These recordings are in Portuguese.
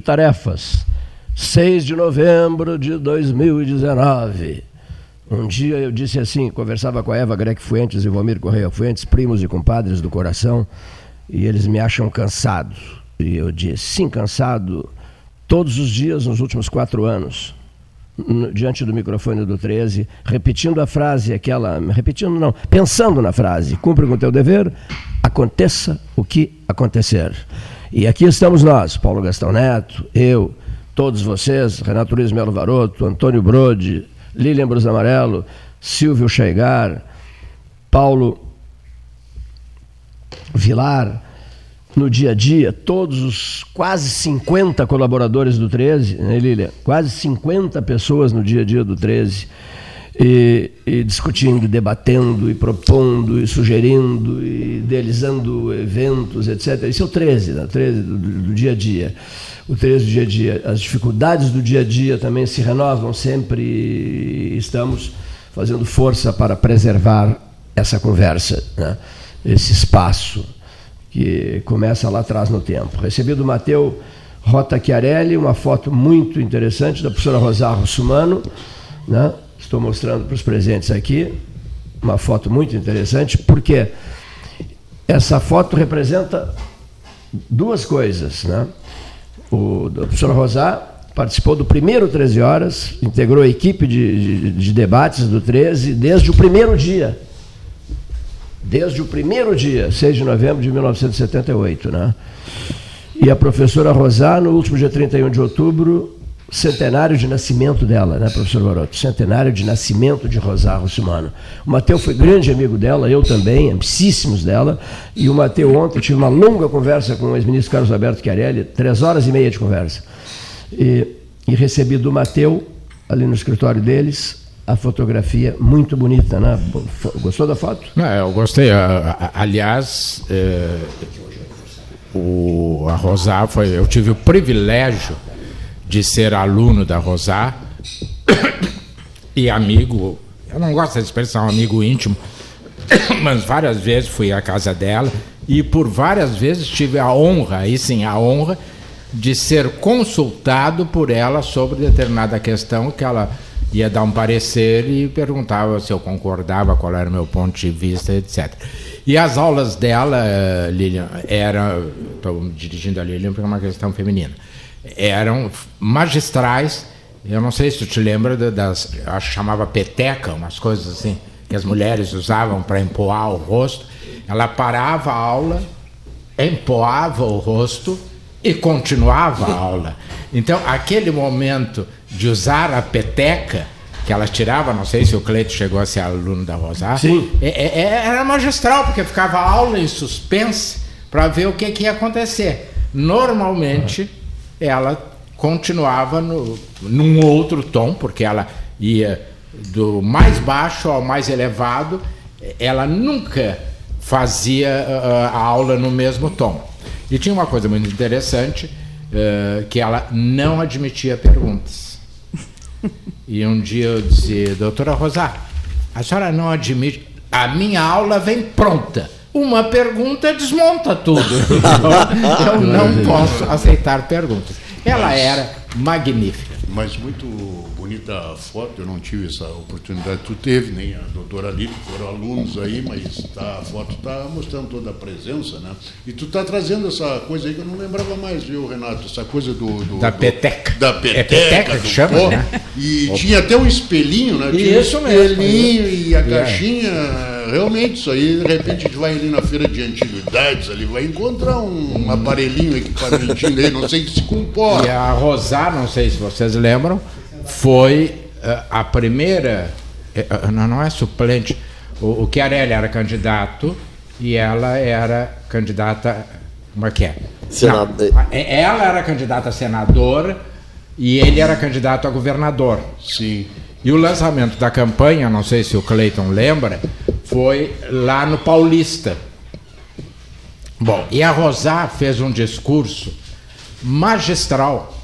Tarefas, 6 de novembro de 2019. Um dia eu disse assim, conversava com a Eva Grec Fuentes e Valmir Correia Fuentes, primos e compadres do coração, e eles me acham cansado. E eu disse, sim, cansado, todos os dias nos últimos quatro anos, diante do microfone do 13, repetindo a frase, aquela, repetindo não, pensando na frase, cumpre com o teu dever, aconteça o que acontecer. E aqui estamos nós, Paulo Gastão Neto, eu, todos vocês, Renato Luiz Melo Varoto, Antônio Brode, Lilian Brus Amarelo, Silvio Cheigar, Paulo Vilar, no dia a dia, todos os quase 50 colaboradores do 13, né, Lilian? Quase 50 pessoas no dia a dia do 13 e, e, discutindo, debatendo, e propondo, e sugerindo, e idealizando eventos, etc. Isso é o 13, né? 13 do, do, dia a dia. O 13 do dia a dia. As dificuldades do dia a dia também se renovam sempre e estamos fazendo força para preservar essa conversa, né? esse espaço que começa lá atrás no tempo. Recebi do Mateu Rota Chiarelli uma foto muito interessante da professora Rosário Russumano, né? Estou mostrando para os presentes aqui uma foto muito interessante, porque essa foto representa duas coisas. Né? O, professor Rosá participou do primeiro 13 Horas, integrou a equipe de, de, de debates do 13 desde o primeiro dia. Desde o primeiro dia, 6 de novembro de 1978. Né? E a professora Rosá, no último dia 31 de outubro, centenário de nascimento dela, né, professor Baroto? Centenário de nascimento de Rosário Simano. O Mateu foi grande amigo dela, eu também, amicíssimos dela. E o Mateu ontem tive uma longa conversa com o ex-ministro Carlos Alberto Chiarelli, três horas e meia de conversa. E, e recebi do Mateu, ali no escritório deles, a fotografia muito bonita, né? Gostou da foto? Não, eu gostei. Aliás, é, o, a Rosário foi. Eu tive o privilégio de ser aluno da Rosar e amigo, eu não gosto dessa expressão, amigo íntimo, mas várias vezes fui à casa dela e por várias vezes tive a honra, aí sim, a honra de ser consultado por ela sobre determinada questão que ela ia dar um parecer e perguntava se eu concordava, qual era o meu ponto de vista, etc. E as aulas dela, eh, Lilian, eram. Estou dirigindo a Lilian porque é uma questão feminina eram magistrais. Eu não sei se tu te lembra das, acho que chamava peteca, umas coisas assim, que as mulheres usavam para empoar o rosto. Ela parava a aula, empoava o rosto e continuava a aula. Então, aquele momento de usar a peteca, que ela tirava, não sei se o Cleito chegou a ser aluno da Rosar, Sim. É, é, é, era magistral, porque ficava a aula em suspense para ver o que, que ia acontecer. Normalmente ela continuava no, num outro tom, porque ela ia do mais baixo ao mais elevado, ela nunca fazia uh, a aula no mesmo tom. E tinha uma coisa muito interessante, uh, que ela não admitia perguntas. E um dia eu disse, doutora Rosá, a senhora não admite, a minha aula vem pronta. Uma pergunta desmonta tudo. Então, eu não posso aceitar perguntas. Ela era magnífica. Mas muito bonita a foto, eu não tive essa oportunidade. Tu teve, nem a doutora Lili, foram alunos aí, mas tá, a foto está mostrando toda a presença, né? E tu está trazendo essa coisa aí que eu não lembrava mais, viu, Renato? Essa coisa do. do da do, peteca. Da peteca. É peteca que chama, pó. né? E Opa. tinha até um espelhinho, né? Tinha isso um espelhinho mesmo. e a caixinha. Realmente, isso aí, de repente, a gente vai ali na feira de antiguidades, ali vai encontrar um, um aparelhinho, equipamentinho aí, não sei se comporta. E a Rosar, não sei se vocês lembram, foi uh, a primeira, uh, não, não é suplente, o, o Chiarelli era candidato e ela era candidata, como é que é? Senado... Não, ela era candidata a senador e ele era candidato a governador. Sim. E o lançamento da campanha, não sei se o Cleiton lembra, foi lá no Paulista. Bom, e a Rosá fez um discurso magistral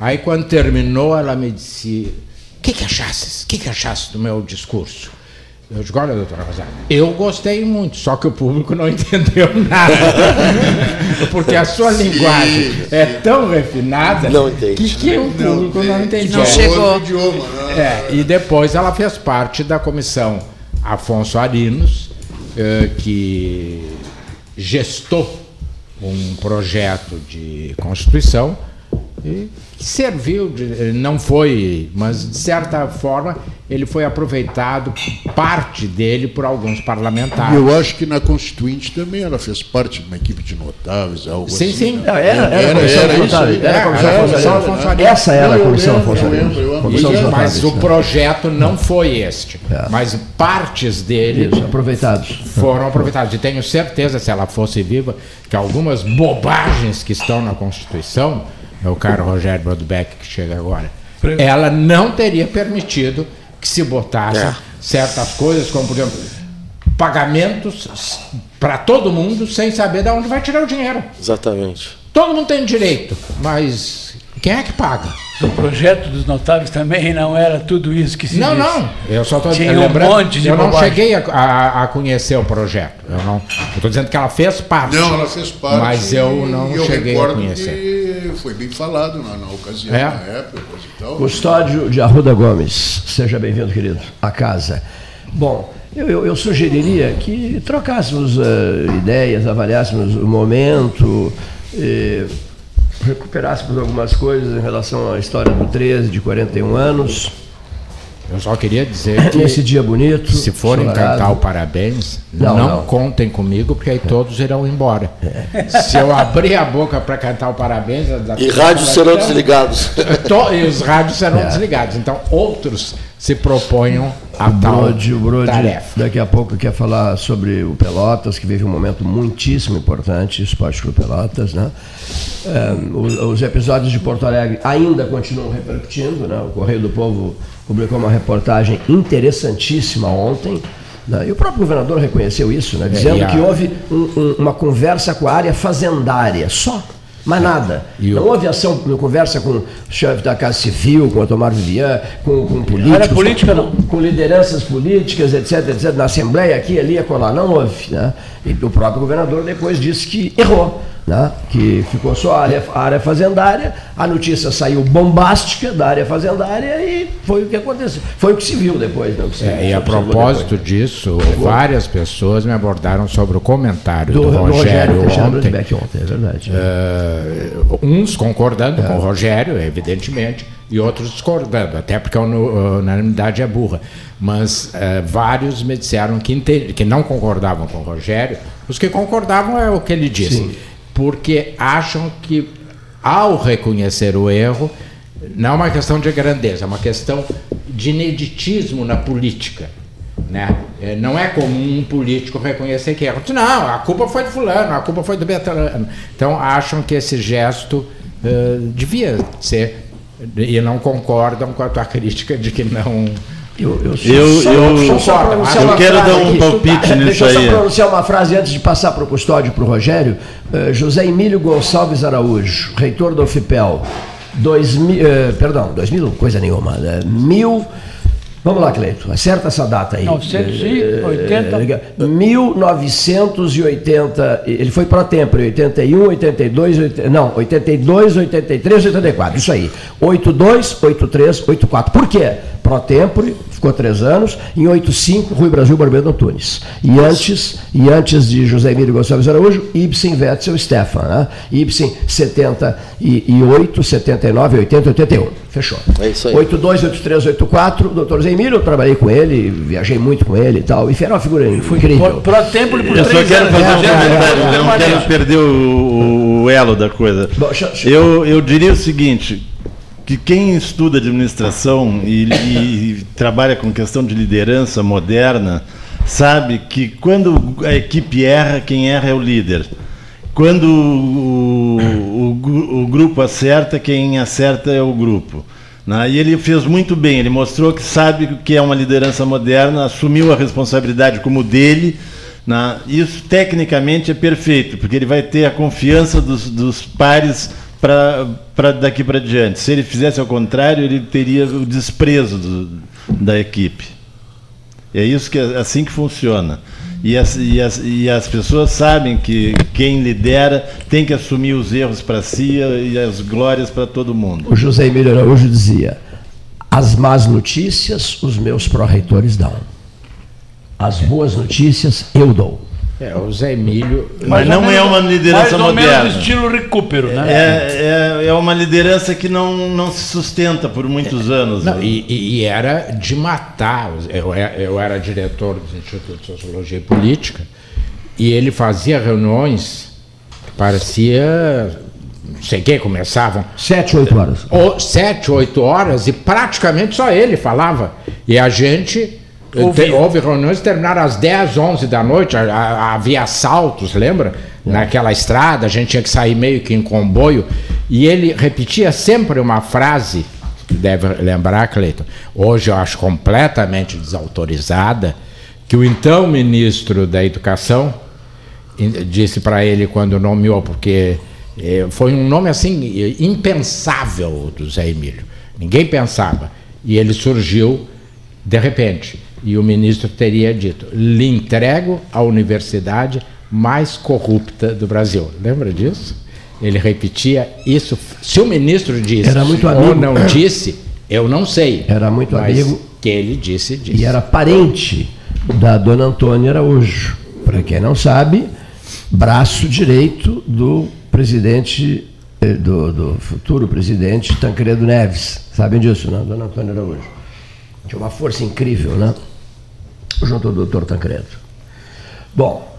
Aí quando terminou, ela me disse: O que, que achasses? O que, que do meu discurso? Eu digo, olha, doutora Rosário, eu gostei muito, só que o público não entendeu nada. Porque a sua linguagem é tão refinada que, que o público não, não entendeu. Não chegou. Idioma, né? É, e depois ela fez parte da comissão Afonso Arinos, eh, que gestou um projeto de Constituição e serviu, de, não foi, mas de certa forma ele foi aproveitado, parte dele, por alguns parlamentares. Eu acho que na Constituinte também ela fez parte de uma equipe de notáveis, algo sim, assim. Sim, sim. Era, era, era, era, era, isso, era a Comissão Afonso Essa era a Comissão Afonso Mas o projeto não foi este. É. Mas partes dele isso, aproveitados. foram aproveitados. E tenho certeza, se ela fosse viva, que algumas bobagens que estão na Constituição é o cara Rogério Brodbeck que chega agora, ela não teria permitido que se botasse é. certas coisas, como por exemplo, pagamentos para todo mundo sem saber de onde vai tirar o dinheiro. Exatamente. Todo mundo tem direito, mas quem é que paga? O projeto dos notáveis também não era tudo isso que se Não, disse. não. Eu só estou lembrando. Um monte de eu bobagem. não cheguei a, a, a, conhecer o projeto. Eu não. Estou dizendo que ela fez parte. Não, ela fez parte. Mas eu não eu cheguei a conhecer. Foi bem falado na, na ocasião, é. na época, e tal. Custódio de Arruda Gomes, seja bem-vindo, querido, à casa. Bom, eu, eu, eu sugeriria que trocássemos uh, ideias, avaliássemos o momento. Eh, recuperássemos algumas coisas em relação à história do 13, de 41 anos. Eu só queria dizer que. Nesse dia bonito. Se forem cantar o parabéns, não, não, não, contem comigo, porque aí todos irão embora. É. Se eu abrir a boca para cantar o parabéns. E rádios serão desligados. e os rádios serão é. desligados. Então, outros se proponham a o tal Brode, o Brode tarefa. Daqui a pouco quer falar sobre o Pelotas, que vive um momento muitíssimo importante, Esporte Clube Pelotas. Né? É, os, os, episódios de Porto Alegre ainda continuam repercutindo. Né? O Correio do Povo publicou uma reportagem interessantíssima ontem. Né? E o próprio governador reconheceu isso, né? dizendo é, a... que houve um, um, uma conversa com a área fazendária, só mais nada. E não houve ação, conversa com o chefe da Casa Civil, com o Tomar Vivian, com, com políticos. Era política, com, não? Com lideranças políticas, etc, etc. Na Assembleia, aqui, ali, acolá. Não houve. Né? E o próprio governador depois disse que errou né? que ficou só a área, a área fazendária, a notícia saiu bombástica da área fazendária e foi o que aconteceu. Foi o que se viu depois. Né? Se, é, e a propósito depois. disso, várias pessoas me abordaram sobre o comentário do, do Rogério, Rogério ontem. ontem. É verdade. Uh, uns concordando é. com o Rogério, evidentemente, e outros discordando, até porque a unanimidade é burra. Mas uh, vários me disseram que, que não concordavam com o Rogério. Os que concordavam é o que ele disse. Sim porque acham que, ao reconhecer o erro, não é uma questão de grandeza, é uma questão de ineditismo na política. Né? É, não é comum um político reconhecer que erra. Não, a culpa foi de fulano, a culpa foi do Betrano. Então acham que esse gesto uh, devia ser e não concordam com a tua crítica de que não eu, eu, eu, eu, eu quero dar um palpite nisso Deixa aí. Deixa eu só pronunciar uma frase antes de passar para o custódio, para o Rogério. Uh, José Emílio Gonçalves Araújo, reitor do FIPEL. Dois mil, uh, perdão, 2000, coisa nenhuma. Uh, mil Vamos lá, Cleito, acerta essa data aí. 980. 1980, ele foi pro tempo, 81, 82, 80, não, 82, 83, 84, isso aí. 82, 83, 84. Por quê? Pro tempo, ficou três anos, em 85, Rui Brasil Barbeiro Antunes. E antes, e antes de José Emílio Gonçalves Araújo, Ibsen Wetzel Stefan. Né? Ibsen 78, 79, 80, 81. Fechou. É isso aí. 82, 83, 84, doutor Zé Emílio, eu trabalhei com ele, viajei muito com ele e tal. E foi uma figura incrível. Pro tempo e por Eu só quero fazer um comentário, eu não quero perder o, o elo da coisa. Bom, eu, eu diria o seguinte, que quem estuda administração e, e, trabalha com questão de liderança moderna sabe que quando a equipe erra, quem erra é o líder. Quando o, o, o grupo acerta, quem acerta é o grupo. Né? E ele fez muito bem, ele mostrou que sabe o que é uma liderança moderna, assumiu a responsabilidade como dele. Né? Isso tecnicamente é perfeito, porque ele vai ter a confiança dos, dos pares para daqui para diante. Se ele fizesse ao contrário, ele teria o desprezo do, da equipe. É isso que é assim que funciona. E as, e, as, e as pessoas sabem que quem lidera tem que assumir os erros para si e as glórias para todo mundo. O José Emílio Araújo dizia: as más notícias os meus pró-reitores dão. As boas notícias eu dou. É, o Zé Emílio. Mas não é uma liderança mais ou moderna. menos estilo recupero, né? É, é, é uma liderança que não, não se sustenta por muitos anos. Não, né? e, e- era de matar. Eu, é- eu era diretor do Instituto de Sociologia e Política e ele fazia reuniões que parecia. Não sei o que, começavam Sete, oito horas. ou sete, oito horas e praticamente só ele falava. E a gente. Te- houve reuniões que terminaram às 10, 11 da noite, a- a- havia assaltos, lembra? Naquela estrada, a gente tinha que sair meio que em comboio. E ele repetia sempre uma frase, que deve lembrar, Cleiton, hoje eu acho completamente desautorizada, que o então ministro da Educação disse para ele quando nomeou, porque eh, foi um nome assim impensável do Zé Emílio. Ninguém pensava. E ele surgiu de repente. E o ministro teria dito: lhe entrego a universidade mais corrupta do Brasil. Lembra disso? Ele repetia isso. Se o ministro disse Era muito ou não disse, eu não sei. Era muito Mas amigo. que ele disse, disse. E era parente da dona Antônia Araújo. Para quem não sabe, braço direito do presidente, eh, do, do futuro presidente Tancredo Neves. Sabem disso, né? Dona Antônia Araújo. Tinha uma força incrível, né? Junto ao doutor Tancredo. Bom,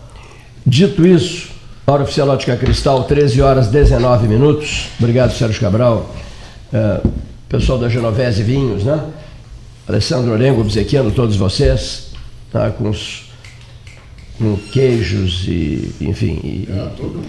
dito isso, hora oficial Ótica Cristal, 13 horas 19 minutos. Obrigado, Sérgio Cabral. Eh, pessoal da Genovese Vinhos, né? Alessandro Orengo, obsequiando todos vocês, tá? com, os, com queijos e, enfim, e- É, todo um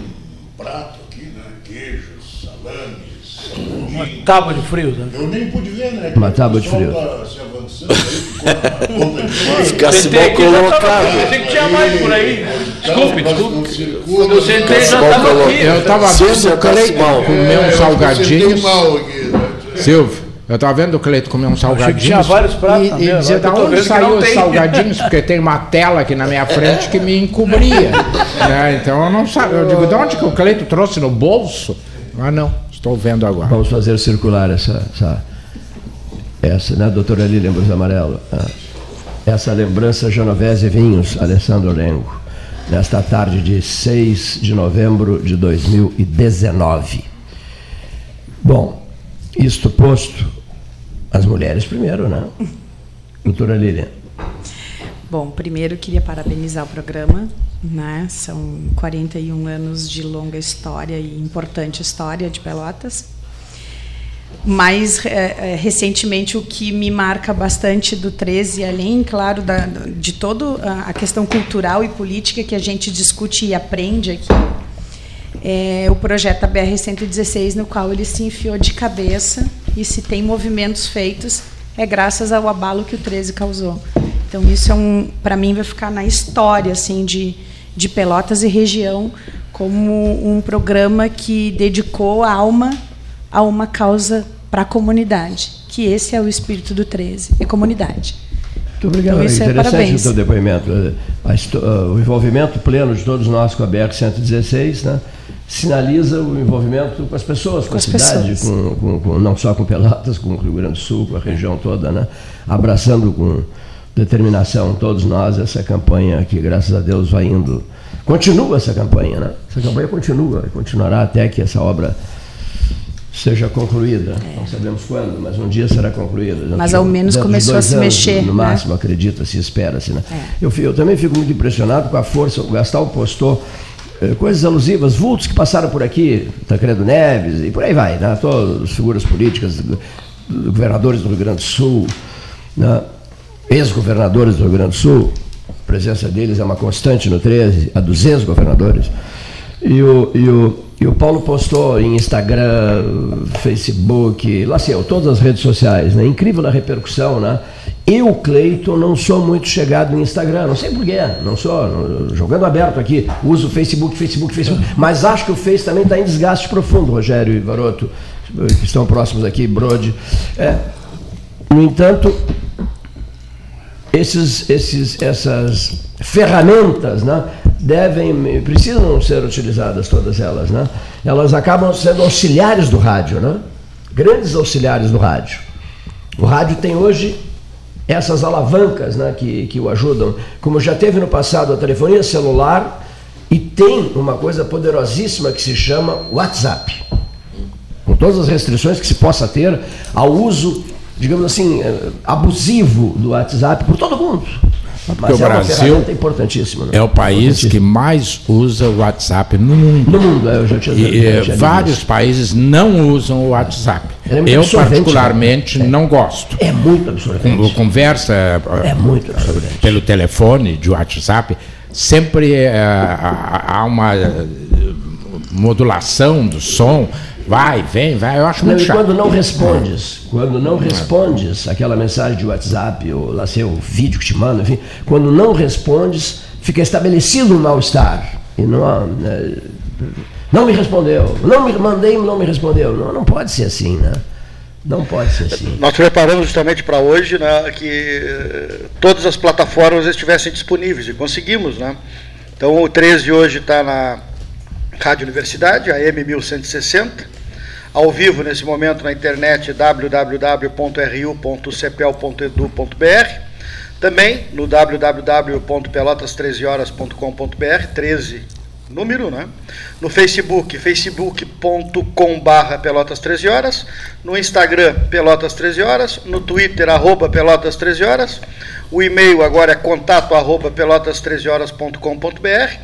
prato aqui, né? Queijos, salames, Uma tábua de frios, né? Eu nem pude ver, né? Uma tábua de frio. tá se avançando aí, Ficasse tava- colocado. Que tinha mais por aí. Desculpe, desculpe. Quando eu sentei já estava aqui. Eu estava vendo o ficasse Cleiton comer É, uns sentei salgadinhos. né? Silvio, eu estava vendo o Cleito comer uns salgadinhos. tinha vários pratos e, também, e dizia, agora da onde saiu os tem." salgadinhos? Porque tem uma tela aqui na minha frente que me encobria. né? Então eu não sabia. Eu digo, de onde que o Cleito trouxe no bolso? Ah, não, estou vendo agora. vamos fazer circular essa, essa, essa né, doutora Lília Ambros Amarelo? Ah, Essa lembrança Genovese Vinhos, Alessandro Orengo, nesta tarde de 6 de novembro de 2019. Bom, isto posto, as mulheres primeiro, né? Doutora Lília. Bom, primeiro queria parabenizar o programa, né? São 41 anos de longa história e importante história de Pelotas. Mas é, é, recentemente o que me marca bastante do 13, além, claro, da, de toda a questão cultural e política que a gente discute e aprende aqui, é o projeto da BR-116, no qual ele se enfiou de cabeça e se tem movimentos feitos é graças ao abalo que o 13 causou. Então isso é um, para mim vai ficar na história assim de, de Pelotas e região como um programa que dedicou a alma a uma causa para a comunidade, que esse é o espírito do 13, é comunidade. Muito obrigado. Então, isso é Interessante parabéns. o teu depoimento. Ah, o envolvimento pleno de todos nós com a BR-116 né, sinaliza o envolvimento com as pessoas, com, Com a cidade, com, com- com- não só com Pelotas, com o Rio Grande do Sul, com a região toda, né, abraçando com determinação todos nós essa campanha que, graças a Deus, vai indo. Continua essa campanha, né? Essa campanha continua, e continuará até que essa obra seja concluída. Não sabemos quando, mas um dia será concluída. É. Mas ao menos começou a se anos, mexer, No né? máximo, acredita-se, espera-se. Né? É. Eu, eu também fico muito impressionado com a força. O Gastal postou eh, coisas alusivas, vultos que passaram por aqui, Tancredo Neves e por aí vai, né? todas as figuras políticas, do- do- governadores do Rio Grande do Sul, né? ex-governadores do Rio Grande do Sul, a presença deles é uma constante no 13, a dos ex-governadores. E o, e, o, e o Paulo postou em Instagram, Facebook, lá eu, todas as redes sociais, né? Incrível a repercussão, né? Eu, Cleiton, não sou muito chegado no Instagram, não sei porquê, não sou, jogando aberto aqui, uso Facebook, Facebook, Facebook, mas acho que o Face também está em desgaste profundo, Rogério e Varoto, que estão próximos aqui, Brode. É, no entanto, esses, esses, essas ferramentas né, devem, precisam ser utilizadas todas elas. Né? Elas acabam sendo auxiliares do rádio, né? grandes auxiliares do rádio. O rádio tem hoje essas alavancas né, que, que o ajudam, como já teve no passado a telefonia celular e tem uma coisa poderosíssima que se chama WhatsApp. Com todas as restrições que se possa ter ao uso digamos assim, eh, abusivo do WhatsApp por todo mundo. Mas Porque é o Brasil importantíssima, né? é o país que mais usa o WhatsApp no mundo. No mundo, é, eu já tinha, e, já vários isso. países não usam o WhatsApp. É eu particularmente né? não gosto. É muito absurdamente. Conversa é muito absurdamente. pelo telefone de WhatsApp sempre é, há uma modulação do som Vai, vem, vai, eu acho não, muito chato. quando não respondes, quando não respondes aquela mensagem de WhatsApp, ou lá seu vídeo que te manda, enfim, quando não respondes, fica estabelecido um mal-estar. E não, né, não me respondeu, não me mandei, não me respondeu. Não, não pode ser assim, né? Não pode ser assim. Nós preparamos justamente para hoje né, que eh, todas as plataformas estivessem disponíveis e conseguimos, né? Então o 13 de hoje está na Rádio Universidade, AM 1160. Ao vivo, nesse momento, na internet, www.ru.cepel.edu.br. Também no www.pelotas13horas.com.br, 13 número, né? No Facebook, facebook.com.br Pelotas 13 Horas. No Instagram, Pelotas 13 Horas. No Twitter, arroba Pelotas 13 Horas. O e-mail agora é contato arroba pelotas13horas.com.br.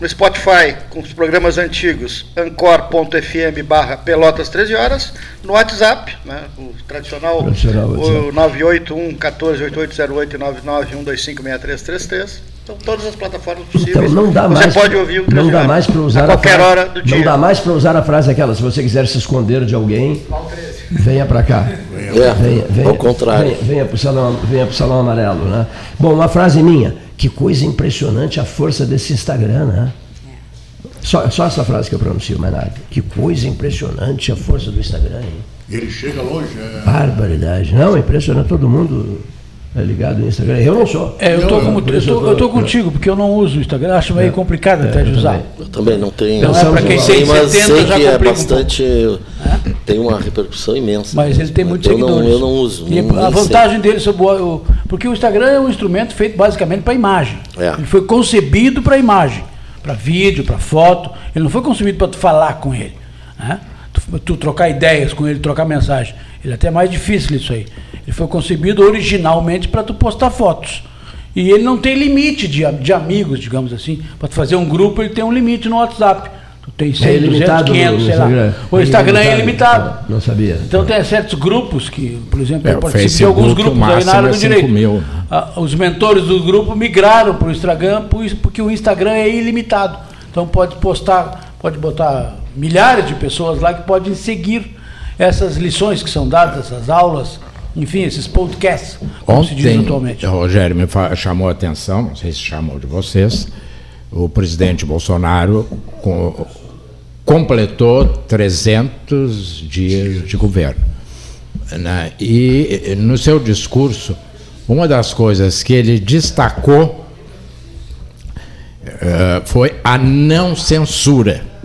No Spotify, com os programas antigos, ancor.fm barra pelotas 13 horas. No WhatsApp, né, o tradicional, tradicional o 981 14 8808 991256333. Então, todas as plataformas possíveis. Então, não dá você mais, pode ouvir o Não dá mais para usar a qualquer a frase, hora do dia. Não dá mais para usar a frase aquela, se você quiser se esconder de alguém, venha para cá. É, venha, venha, ao contrário. Venha, venha para o salão, venha salão amarelo. Né? Bom, uma frase minha. Que coisa impressionante a força desse Instagram, né? Só, só essa frase que eu pronuncio, mais nada. Que coisa impressionante a força do Instagram, hein? Ele chega longe. É... Barbaridade. Não, é impressionante. Todo mundo é ligado no Instagram. Eu não sou. É, eu estou eu eu tô contigo, porque eu não uso o Instagram. Acho meio é. complicado é, até de usar. Eu também não tenho. Então, é para quem tem 70 sei que é bastante. Um tem uma repercussão imensa. Mas ele tem muitos eu seguidores. Não, eu não uso. E a vantagem sei. dele sobre o. Porque o Instagram é um instrumento feito basicamente para imagem. É. Ele foi concebido para imagem, para vídeo, para foto. Ele não foi concebido para tu falar com ele. Né? Tu, tu trocar ideias com ele, trocar mensagem. Ele é até mais difícil isso aí. Ele foi concebido originalmente para tu postar fotos. E ele não tem limite de, de amigos, digamos assim. Para tu fazer um grupo, ele tem um limite no WhatsApp. Tu tem 100, é 200, 500, sei lá. O Instagram é ilimitado. Não sabia. Então tem certos grupos que, por exemplo, é, eu participei de alguns grupos aí na área do é direito. Mil. Ah, os mentores do grupo migraram para o Instagram porque o Instagram é ilimitado. Então pode postar, pode botar milhares de pessoas lá que podem seguir essas lições que são dadas, essas aulas, enfim, esses podcasts, como Ontem, se diz atualmente. Rogério me chamou a atenção, não sei se chamou de vocês, o presidente Bolsonaro com, completou 300 dias de governo. Né? E no seu discurso, uma das coisas que ele destacou uh, foi a não censura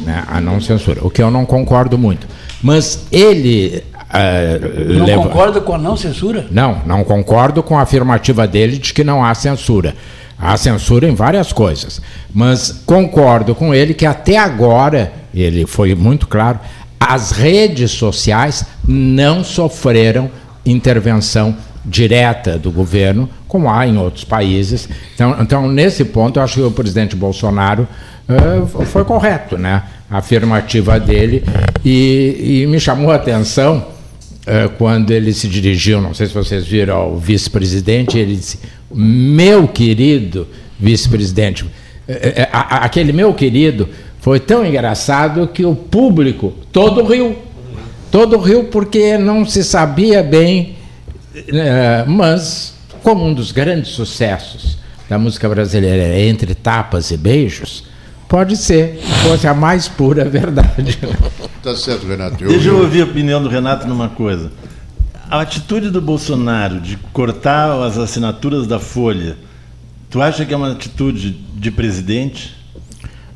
né, a não censura, o que eu não concordo muito. Mas ele. Uh, não leva... concorda com a não censura? Não, não concordo com a afirmativa dele de que não há censura. Há censura em várias coisas. Mas concordo com ele que até agora, ele foi muito claro, as redes sociais não sofreram intervenção direta do governo, como há em outros países. Então, então nesse ponto, eu acho que o presidente Bolsonaro uh, foi correto, né? A afirmativa dele. E, e me chamou a atenção uh, quando ele se dirigiu, não sei se vocês viram, ao vice-presidente, ele disse: Meu querido vice-presidente, eh, aquele meu querido foi tão engraçado que o público todo riu. Todo riu porque não se sabia bem, mas como um dos grandes sucessos da música brasileira é Entre Tapas e Beijos, Pode ser, fosse a mais pura verdade. Tá certo, Renato. Eu... Deixa eu ouvir a opinião do Renato numa coisa. a atitude do Bolsonaro de cortar as assinaturas da Folha, tu acha que é uma atitude de presidente?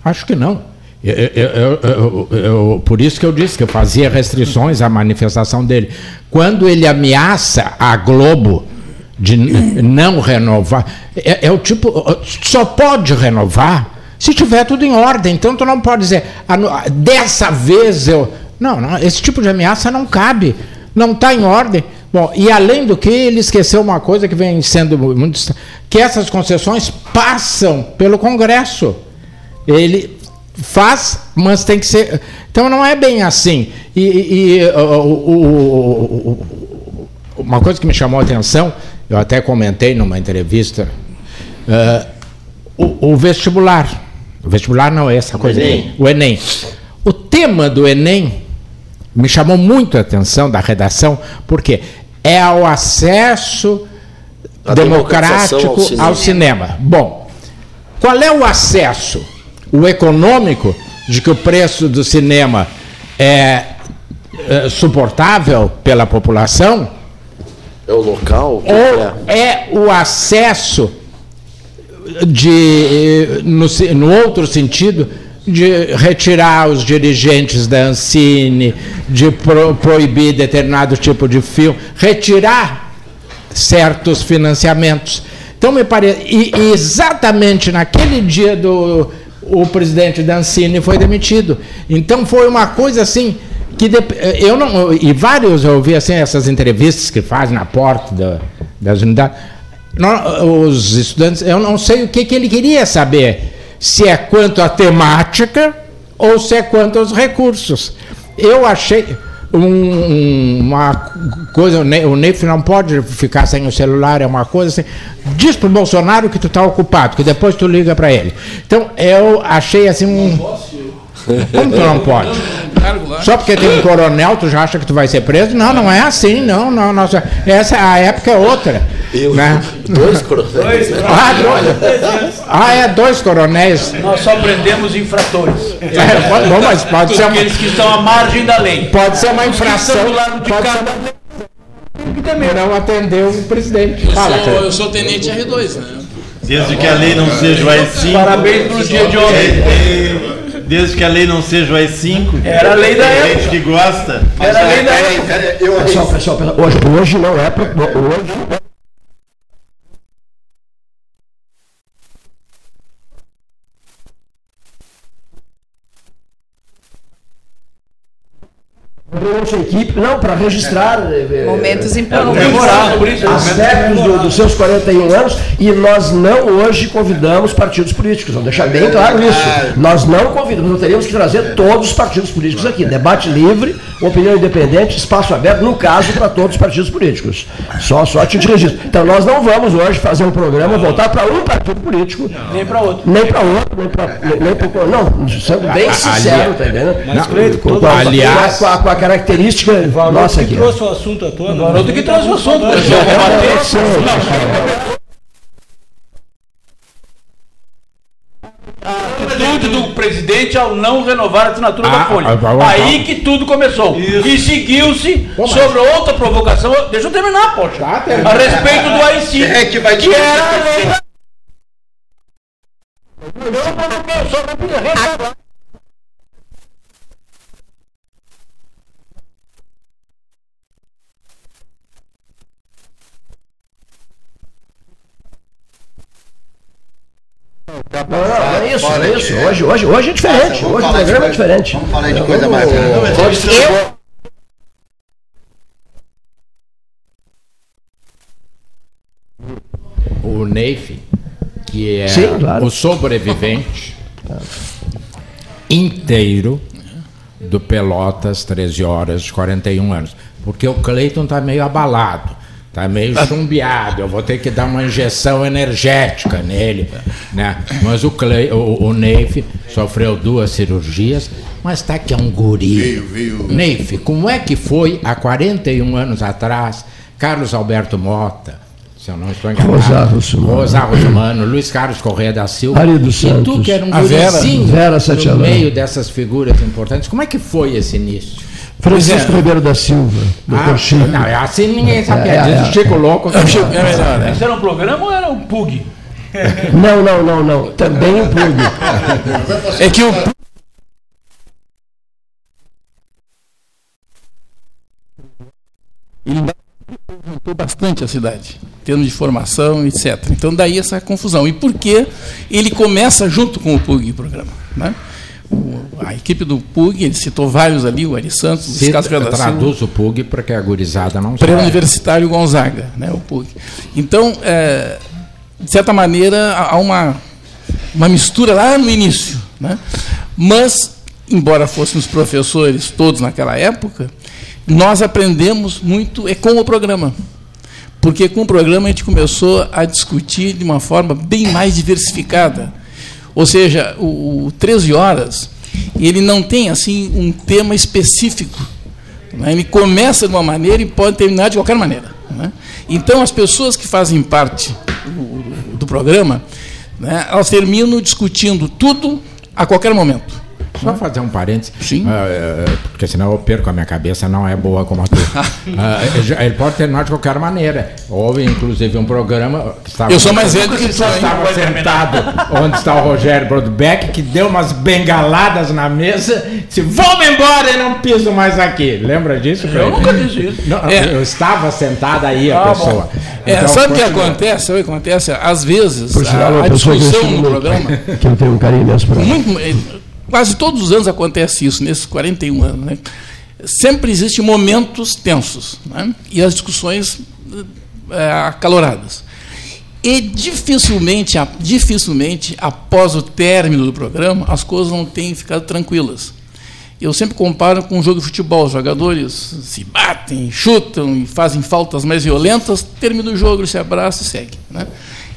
Acho que não. Eu, eu, eu, por isso que eu disse que eu fazia restrições à manifestação dele. Quando ele ameaça a Globo de não renovar, é, é, o tipo. Só pode renovar se tiver tudo em ordem. Então tu não pode dizer, ah, dessa vez eu. Não, não, esse tipo de ameaça não cabe. Não está em ordem. Bom, e além do que, ele esqueceu uma coisa que vem sendo muito. que essas concessões passam pelo Congresso. Ele faz, mas tem que ser. Então não é bem assim. E, e o, o, o, uma coisa que me chamou a atenção, eu até comentei numa entrevista, uh, o, vestibular. O vestibular não é essa coisa. O Enem. o Enem. O tema do Enem me chamou muito a atenção da redação, porque é o acesso a democrático ao cinema. ao cinema. Bom, qual é o acesso? o econômico, de que o preço do cinema é, é suportável pela população. É o local? Ou é? é o acesso de, no, no outro sentido, de retirar os dirigentes da Ancine, de pro, proibir determinado tipo de filme, retirar certos financiamentos. Então me parece, e, exatamente naquele dia do o presidente Dancini foi demitido. Então foi uma coisa assim que eu não e vários eu ouvi assim essas entrevistas que fazem na porta da, das unidades. Os estudantes, eu não sei o que, que ele queria saber, se é quanto à temática ou se é quanto aos recursos. Eu achei um, uma coisa, o Neif não pode ficar sem o celular, é uma coisa assim. Diz pro Bolsonaro que tu está ocupado, que depois tu liga para ele. Então eu achei assim um. Como tu não pode? Só porque tem um coronel, tu já acha que tu vai ser preso? Não, não é assim, não, não. Nossa, essa a época é outra. Eu, né? Dois coronéis. Né? Ah, dois. ah, é, dois coronéis. Nós só prendemos infratores. É, pode, bom, mas pode ser uma... Aqueles que estão à margem da lei. Pode ser uma infração. Pode ser uma... Não atendeu o presidente. Eu, Fala, sou, eu sou tenente R2, né? Desde que a lei não seja o AI-5. Parabéns pelo dia de ontem. Desde que a lei não seja o AI-5. Era a lei da época. gente que gosta. Era a lei da época. Pessoal, pessoal, hoje, hoje não é. Hoje nossa equipe, não, para registrar é, momentos é, importantes, aspectos do, dos seus 41 anos, e nós não hoje convidamos partidos políticos, vamos deixar bem claro isso. Nós não convidamos, nós teríamos que trazer todos os partidos políticos aqui. Debate livre, opinião independente, espaço aberto, no caso, para todos os partidos políticos. Só, só de registro. Então nós não vamos hoje fazer um programa, voltar para um partido político. Nem para outro. Nem para outro, nem para. Não, sendo bem sincero, tá entendendo? Mas, aliás, com a, com a característica nossa aqui. trouxe o assunto à tona. O Varoto que trouxe o assunto. A atitude do presidente ao não renovar a assinatura ah, da Folha. Ah, Aí que tudo começou. Isso. E seguiu-se sobre outra provocação. Deixa eu terminar, poxa. Tá, a respeito do AI-5. É que vai que era a lei da... Eu não só Não, não, é isso, é isso. Hoje, hoje, hoje é diferente. Hoje o programa é diferente. Vamos falar de coisa mais. Eu, o Neif, que é Sim, claro. o sobrevivente inteiro do Pelotas 13 horas de 41 anos. Porque o Cleiton está meio abalado. Está meio chumbeado, eu vou ter que dar uma injeção energética nele. Né? Mas o, Clay, o, o Neif sofreu duas cirurgias, mas está aqui é um guri. Veio, veio. Neif, como é que foi há 41 anos atrás, Carlos Alberto Mota, se eu não estou enganado, Rosário Sumano, Rosário Sumano Luiz Carlos Correia da Silva, Arido e Santos, tu que era um gurizinho no meio dessas figuras importantes, como é que foi esse início? Francisco é. Ribeiro da Silva, ah, Chico. Não, é assim ninguém sabe. É, é, é, Chico Louco. É, Chico, é melhor, né? Isso era um programa ou era um PUG? Não, não, não, não. Também o PUG. É que o ele aumentou bastante a cidade, em termos de formação, etc. Então, daí essa confusão. E por que ele começa junto com o PUG o programa? Né? A equipe do PUG, ele citou vários ali, o Ari Santos, o Cássio Traduz o PUG para que a gurizada não saiba. Pré-Universitário Gonzaga, né, o PUG. Então, é, de certa maneira, há uma, uma mistura lá no início. Né? Mas, embora fôssemos professores todos naquela época, nós aprendemos muito é com o programa. Porque com o programa a gente começou a discutir de uma forma bem mais diversificada ou seja, o, o 13 horas, ele não tem assim um tema específico. Né? Ele começa de uma maneira e pode terminar de qualquer maneira. Né? Então, as pessoas que fazem parte do, do programa, né, elas terminam discutindo tudo a qualquer momento. Só fazer um parênteses. Sim. Uh, porque senão eu perco a minha cabeça, não é boa como a tua. uh, ele pode terminar de qualquer maneira. Houve, inclusive, um programa. Que estava, eu sou mais velho que você. Estava sentado onde está o Rogério Brodbeck, que deu umas bengaladas na mesa, disse: Vamos embora e não piso mais aqui. Lembra disso? Eu nunca disse isso. Não, é. Eu estava sentado aí, a ah, pessoa. É, então, sabe o que acontece? Sabe o que acontece? Às vezes, a, a discussão no programa. Que eu tenho um carinho imenso para muito, quase todos os anos acontece isso, nesses 41 anos. Né? Sempre existem momentos tensos né? e as discussões é, acaloradas. E dificilmente, dificilmente, após o término do programa, as coisas não têm ficado tranquilas. Eu sempre comparo com um jogo de futebol. Os jogadores se batem, chutam e fazem faltas mais violentas, termina o jogo, se abraçam e seguem. Né?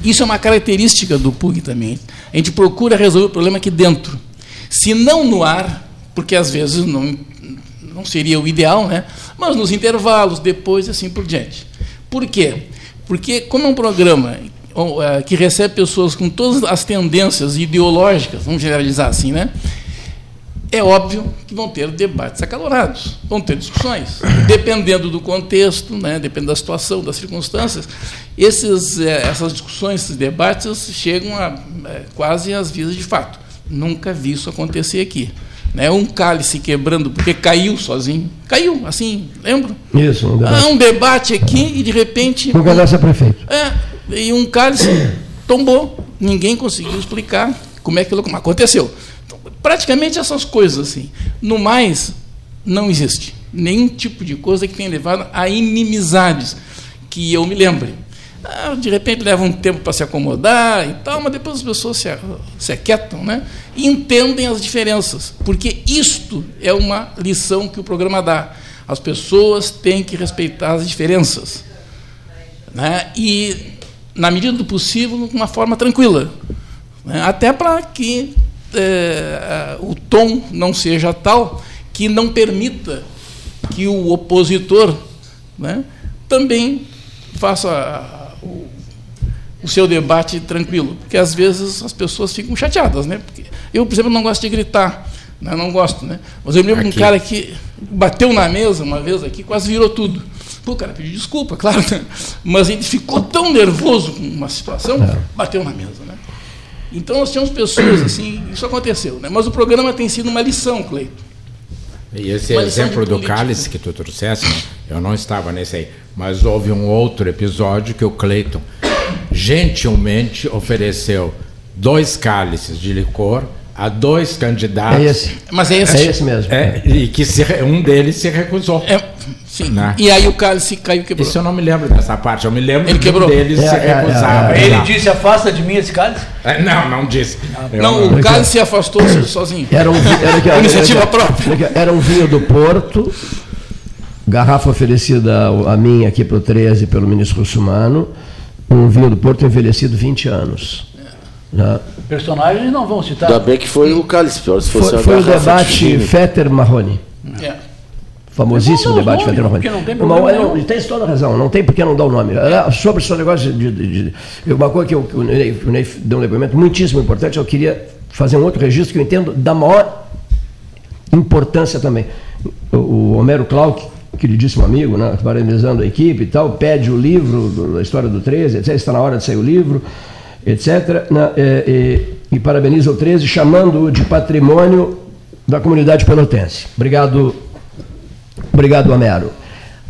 Isso é uma característica do PUG também. A gente procura resolver o problema aqui dentro. Se não no ar, porque às vezes não, não seria o ideal, né? mas nos intervalos, depois e assim por diante. Por quê? Porque, como é um programa que recebe pessoas com todas as tendências ideológicas, vamos generalizar assim, né? É óbvio que vão ter debates acalorados, vão ter discussões. Dependendo do contexto, né, dependendo da situação, das circunstâncias, esses, é, essas discussões, esses debates chegam a é, quase às vias de fato. Nunca vi isso acontecer aqui. Né? Um cálice quebrando porque caiu sozinho. Caiu, assim, lembro? Isso, um debate. Ah, um debate aqui e de repente. Com um, a prefeito. É, e um cálice tombou. Ninguém conseguiu explicar como é que aconteceu. Então, praticamente essas coisas assim. No mais, não existe nenhum tipo de coisa que tenha levado a inimizades que eu me lembre. Ah, de repente leva um tempo para se acomodar e tal, mas depois as pessoas se, se aquietam né? e entendem as diferenças. Porque isto é uma lição que o programa dá. As pessoas têm que respeitar as diferenças. Né? E, na medida do possível, de uma forma tranquila. Né? Até para que é, o tom não seja tal que não permita que o opositor né, também faça o, o seu debate tranquilo, porque às vezes as pessoas ficam chateadas, né? Porque eu, por exemplo, não gosto de gritar, né? não gosto, né? Mas eu me lembro de um cara que bateu na mesa uma vez aqui, quase virou tudo. Pô, o cara pediu desculpa, claro, né? mas ele ficou tão nervoso com uma situação, é. bateu na mesa, né? Então nós tínhamos pessoas assim, isso aconteceu, né? Mas o programa tem sido uma lição, Cleito. E esse uma exemplo do cálice que tu trouxeste, eu não estava nesse aí. Mas houve um outro episódio que o Cleiton gentilmente ofereceu dois cálices de licor a dois candidatos. É esse. Mas é esse. É esse mesmo. É, e que se, um deles se recusou. É, sim. Né? E aí o cálice caiu e quebrou. Isso eu não me lembro dessa parte. Eu me lembro ele que quebrou. um deles é, se é, recusava. É, ele disse, afasta de mim esse cálice? É, não, não disse. não, não, o cálice se afastou sozinho. Era um, era, era, Iniciativa própria. Era um vinho do Porto Garrafa oferecida a mim aqui para o 13 pelo ministro Russumano, um vinho do Porto envelhecido 20 anos. Né? Personagens não vão citar. Ainda bem que foi o Cálice, se fosse Foi, foi o debate Fetter Marroni. É. Famosíssimo debate Fetter Marroni. Não tem, problema não, tem toda a razão, não tem por que não dar o nome. É. Sobre esse negócio de, de, de, Uma coisa que, eu, que o, Ney, o Ney deu um depoimento muitíssimo importante, eu queria fazer um outro registro que eu entendo da maior importância também. O Homero Clark, queridíssimo amigo, né, parabenizando a equipe e tal, pede o livro da história do 13, etc. Está na hora de sair o livro, etc. Né, e, e, e parabeniza o 13, chamando-o de patrimônio da comunidade pelotense. Obrigado, obrigado, Homero.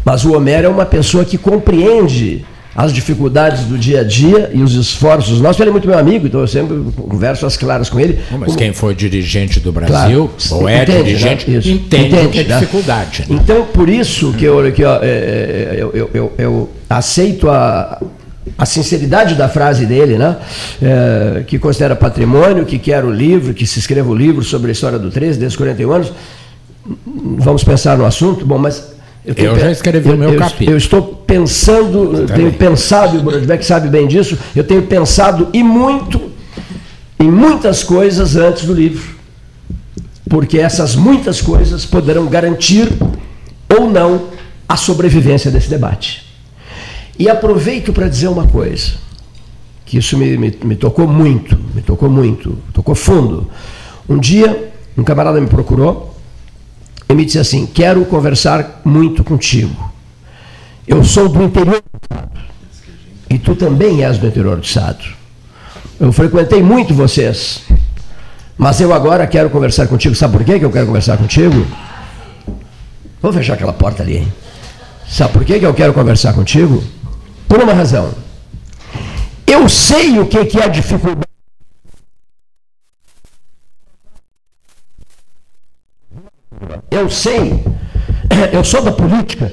Mas o Homero é uma pessoa que compreende as dificuldades do dia a dia e os esforços nossos. Ele é muito meu amigo, então eu sempre converso as claras com ele. Mas quem foi dirigente do Brasil, claro, ou é entende, dirigente, né? entende, entende que é né? dificuldade. Né? Então, por isso que eu, que, ó, é, é, eu, eu, eu, eu aceito a, a sinceridade da frase dele, né? É, que considera patrimônio, que quer o livro, que se escreva o livro sobre a história do 13, desde 41 anos. Vamos pensar no assunto. Bom, mas eu, eu já escrevi eu, o meu eu, capítulo. Eu estou pensando, eu tenho pensado, e o Brodbeck sabe bem disso, eu tenho pensado e muito em muitas coisas antes do livro. Porque essas muitas coisas poderão garantir ou não a sobrevivência desse debate. E aproveito para dizer uma coisa, que isso me, me, me tocou muito, me tocou muito, tocou fundo. Um dia, um camarada me procurou e me disse assim: Quero conversar muito contigo. Eu sou do interior do Estado. E tu também és do interior do Estado. Eu frequentei muito vocês. Mas eu agora quero conversar contigo. Sabe por que eu quero conversar contigo? Vou fechar aquela porta ali? Sabe por que eu quero conversar contigo? Por uma razão. Eu sei o que é a dificuldade Eu sei, eu sou da política,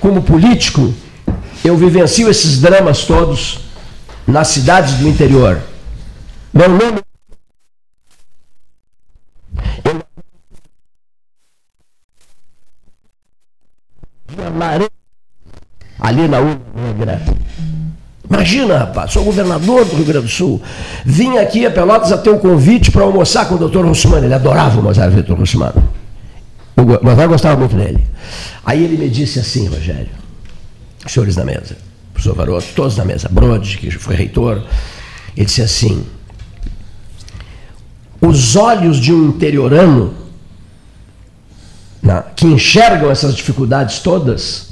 como político, eu vivencio esses dramas todos nas cidades do interior. Meu nome. Ali na Negra. Imagina, rapaz, sou governador do Rio Grande do Sul. Vim aqui a Pelotas a ter um convite para almoçar com o doutor Russumano. Ele adorava o doutor Russumano. O Gonzaga gostava muito dele. Aí ele me disse assim, Rogério, senhores da mesa, professor Varoto, todos na mesa, Brode, que foi reitor, ele disse assim: os olhos de um interiorano que enxergam essas dificuldades todas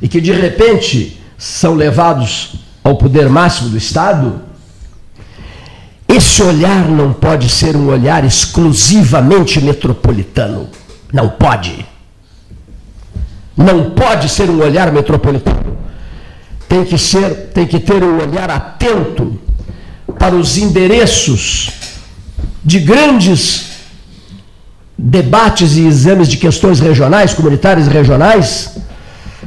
e que de repente são levados ao poder máximo do Estado, esse olhar não pode ser um olhar exclusivamente metropolitano. Não pode. Não pode ser um olhar metropolitano. Tem que ser, tem que ter um olhar atento para os endereços de grandes debates e exames de questões regionais, comunitárias e regionais,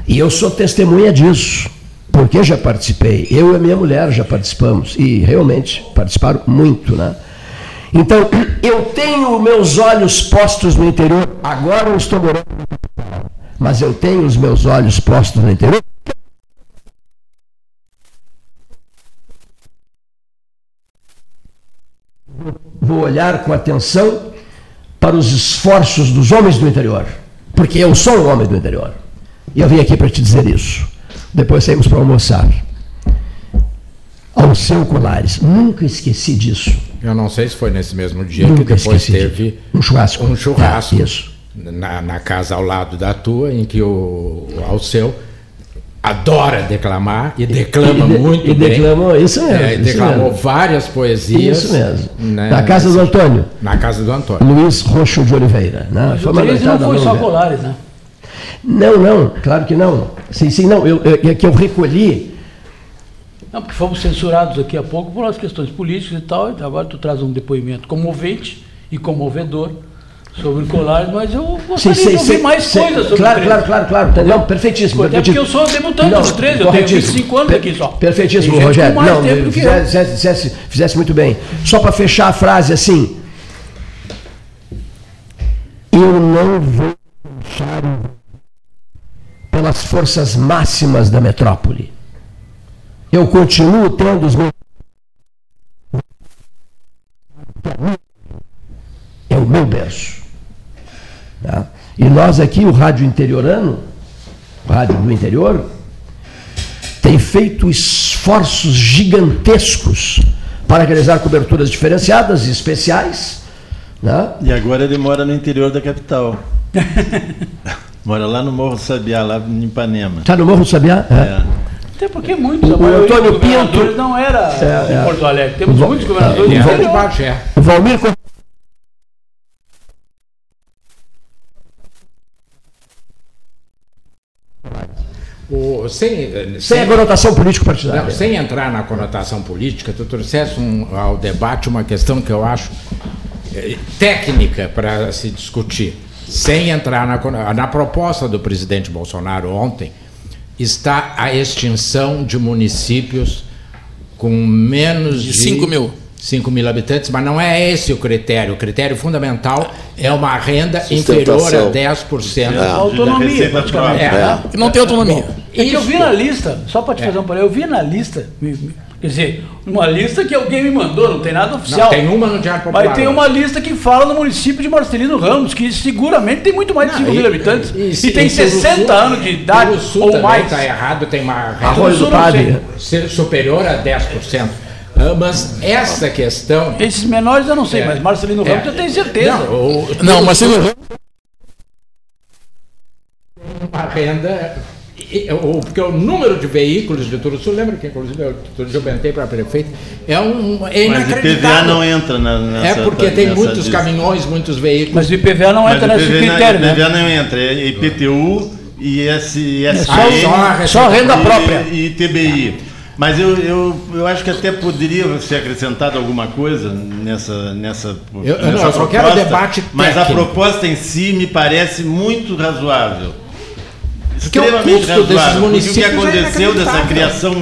e eu sou testemunha disso, porque já participei. Eu e minha mulher já participamos, e realmente participaram muito, né? Então, eu tenho meus olhos postos no interior, agora eu estou morando no mas eu tenho os meus olhos postos no interior. Vou olhar com atenção para os esforços dos homens do interior, porque eu sou um homem do interior. E eu vim aqui para te dizer isso. Depois saímos para almoçar. Ao seu Colares, nunca esqueci disso eu não sei se foi nesse mesmo dia Nunca que depois teve um churrasco. Um churrasco ah, isso. Na, na, casa ao lado da tua, em que o, o Alceu adora declamar e declama e, muito e bem. Declamou, isso mesmo. É, isso declamou mesmo. várias poesias. Isso mesmo. Né, na casa do Antônio. Na casa do Antônio. Luiz Roxo de Oliveira. Né? Foi uma não foi só Colares, né? Não, não, claro que não. Sim, sim, não. Eu, eu, é que eu recolhi não, porque fomos censurados daqui a pouco por as questões políticas e tal, então agora tu traz um depoimento comovente e comovedor sobre Colares, mas eu gostaria sim, sim, de ouvir sim, mais coisas sobre Claro, claro, claro, claro. Não, perfeitíssimo. Até porque eu sou debutante não, do 13, eu tenho 25 anos aqui só. Perfeitíssimo, Rogério. Não, fizesse, fizesse, fizesse muito bem. Só para fechar a frase assim. Eu não vou deixar forças máximas da metrópole eu continuo tendo os meus. É o meu berço. Tá? E nós aqui, o rádio interiorano, o rádio do interior, tem feito esforços gigantescos para realizar coberturas diferenciadas e especiais Né? E agora ele mora no interior da capital. mora lá no Morro Sabiá, lá em Ipanema. Está no Morro Sabiá? É. é. Até porque muitos, o, o Antônio Pinto não era é, é. Porto Alegre. Temos o, muitos governadores é, é, de Bagé. O Valmir O, sem, sem, sem a conotação político-partidária. Sem entrar na conotação política, tu trouxeste um, ao debate uma questão que eu acho é, técnica para se discutir. Sem entrar na, na proposta do presidente Bolsonaro ontem, está a extinção de municípios com menos de, de 5 mil. 5 mil habitantes, mas não é esse o critério. O critério fundamental é uma renda inferior a 10%. É. Autonomia, praticamente. É. Não tem autonomia. Bom, é que eu vi na lista, só para te é. fazer um parênteses, eu vi na lista, quer dizer, uma lista que alguém me mandou, não tem nada oficial. Não, tem uma no Diário Popular. Mas tem uma lista que fala no município de Marcelino Ramos, que seguramente tem muito mais de 5 mil habitantes. E, e, e tem 60 sul, anos de idade ou mais. está errado, tem uma renda superior a 10%. Ah, mas essa questão. Esses menores eu não sei, é, mas Marcelino Ramos é, eu tenho certeza. Não, o, não Marcelino Ramos. Uma renda. Porque o número de veículos de Turuçu, lembra que inclusive eu, eu bentei para prefeito, é um. É mas o IPVA não entra na, nessa. É porque tem muitos lista. caminhões, muitos veículos. Mas o IPVA não entra nesse critério. O IPVA né? não entra, é IPTU e SPN. É só, só, renda própria. E, e TBI. Mas eu, eu, eu acho que até poderia ser acrescentado alguma coisa nessa nessa, eu, nessa não, eu só quero debate técnico. Mas a proposta em si me parece muito razoável. Extremamente razoável. Porque o que é aconteceu é dessa criação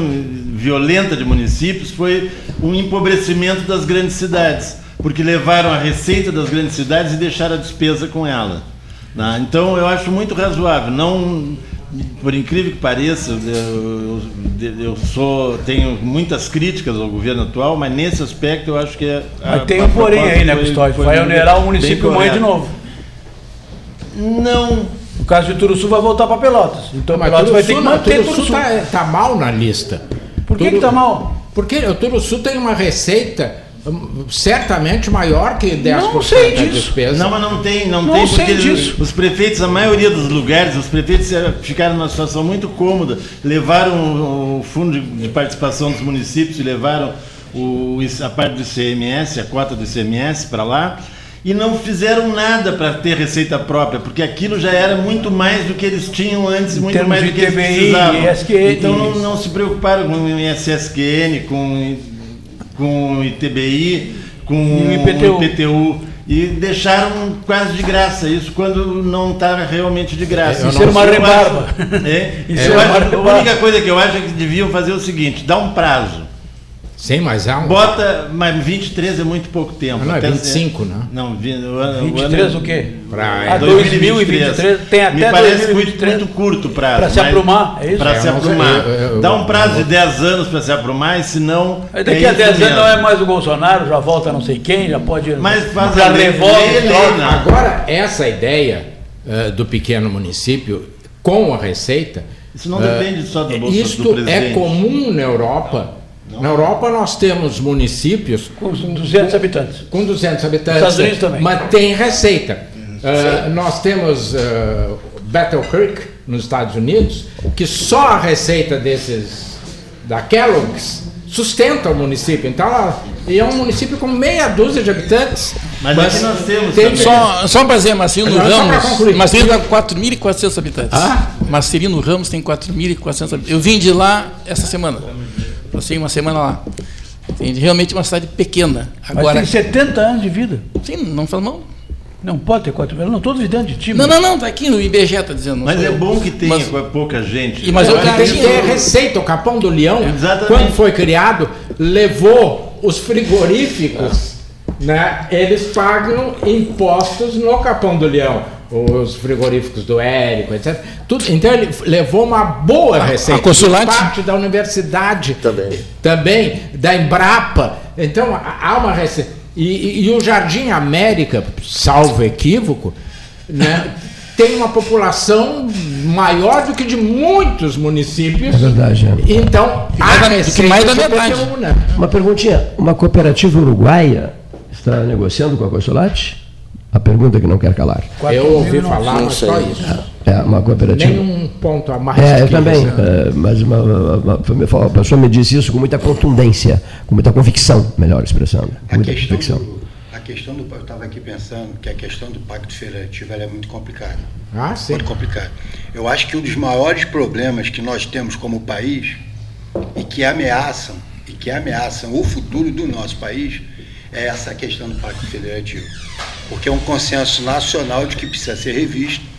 violenta de municípios foi um empobrecimento das grandes cidades. Porque levaram a receita das grandes cidades e deixaram a despesa com ela. Né? Então eu acho muito razoável. Não por incrível que pareça, eu, eu, sou, tenho muitas críticas ao governo atual, mas nesse aspecto eu acho que é. Mas tem um porém aí, né, Custódio? Vai onerar o município mãe de novo. Não. O caso de Turuçu vai voltar para Pelotas. Então mas Pelotas vai ter que manter Turuçu. Está tá mal na lista. Por que está mal? Porque o Turuçu tem uma receita certamente maior que 10% não sei da despesa. Não, mas não tem, não, não tem porque disso. os prefeitos, a maioria dos lugares, os prefeitos ficaram numa situação muito cômoda, levaram o fundo de, participação dos municípios e levaram o, a parte do ICMS, a cota do ICMS para lá e não fizeram nada para ter receita própria, porque aquilo já era muito mais do que eles tinham antes, em muito mais do que eles precisavam. SQN, então não, não, se preocuparam com o ISSQN, com com o ITBI, com o IPTU. IPTU. E deixaram quase de graça isso quando não está realmente de graça. Isso é uma rebarba. É, é, é a única coisa que eu acho é que deviam fazer é o seguinte: dar um prazo. Sim, mas é um. Bota, mas 23 é muito pouco tempo. Não, é 25, né? Não, o ano, 23 o, o quê? Para 2023. Tem até Me parece 2023. muito curto prazo. Para se aprumar, é isso? Para é, se aprumar. Eu, eu, Dá um prazo de 10 anos para se aprumar, senão. Aí daqui é a 10 anos não é mais o Bolsonaro, já volta não sei quem, já pode. Mas faz já revolta. Né? Agora, essa ideia uh, do pequeno município com a receita. Isso não uh, depende só do Bolsonaro. Isto é comum na Europa na Europa nós temos municípios com 200 habitantes. Com 200 habitantes. Estados Unidos também. Mas tem receita. Uh, nós temos uh, Battle Creek nos Estados Unidos, que só a receita desses da Kellogg's sustenta o município. Então, e é um município com meia dúzia de habitantes. Mas, mas aqui nós temos tem, só, só para dizer, Marcelino Ramos, Marcelino tem 4.400 habitantes. Ah? Marcelino Ramos tem 4.400 habitantes. Eu vim de lá essa semana. Passei uma semana lá. Tem realmente uma cidade pequena. Agora, Mas tem 70 anos de vida. Sim, não faz mal. Não pode ter quatro Não, todos dentro de time. Não, não, não, está aqui no IBGE, está dizendo. Mas é bom que tenha mas, pouca gente. E, mas o que tem é receita. O Capão do Leão, Exatamente. quando foi criado, levou os frigoríficos, né? Eles pagam impostos no Capão do Leão os frigoríficos do Érico, etc. Tudo, então ele levou uma boa receita. A consulante? Parte da universidade. Também. Também, da Embrapa. Então há uma receita. E, e, e o Jardim América, salvo equívoco, né, tem uma população maior do que de muitos municípios. É verdade. É. Então, do que mais da metade. Uma perguntinha: uma cooperativa uruguaia está negociando com a Consulate? A pergunta que não quer calar. Eu ouvi falar, mas só isso. É, uma cooperativa. Nem um ponto a mais. É, eu também. É, mas uma, uma, uma, a pessoa me disse isso com muita contundência, com muita convicção, melhor expressão. A muita questão convicção. Do, a questão do. Eu estava aqui pensando que a questão do pacto federativo é muito complicada. Ah, sim. Muito complicada. Eu acho que um dos maiores problemas que nós temos como país e que ameaçam e que ameaçam o futuro do nosso país é essa questão do pacto federativo. Porque é um consenso nacional de que precisa ser revisto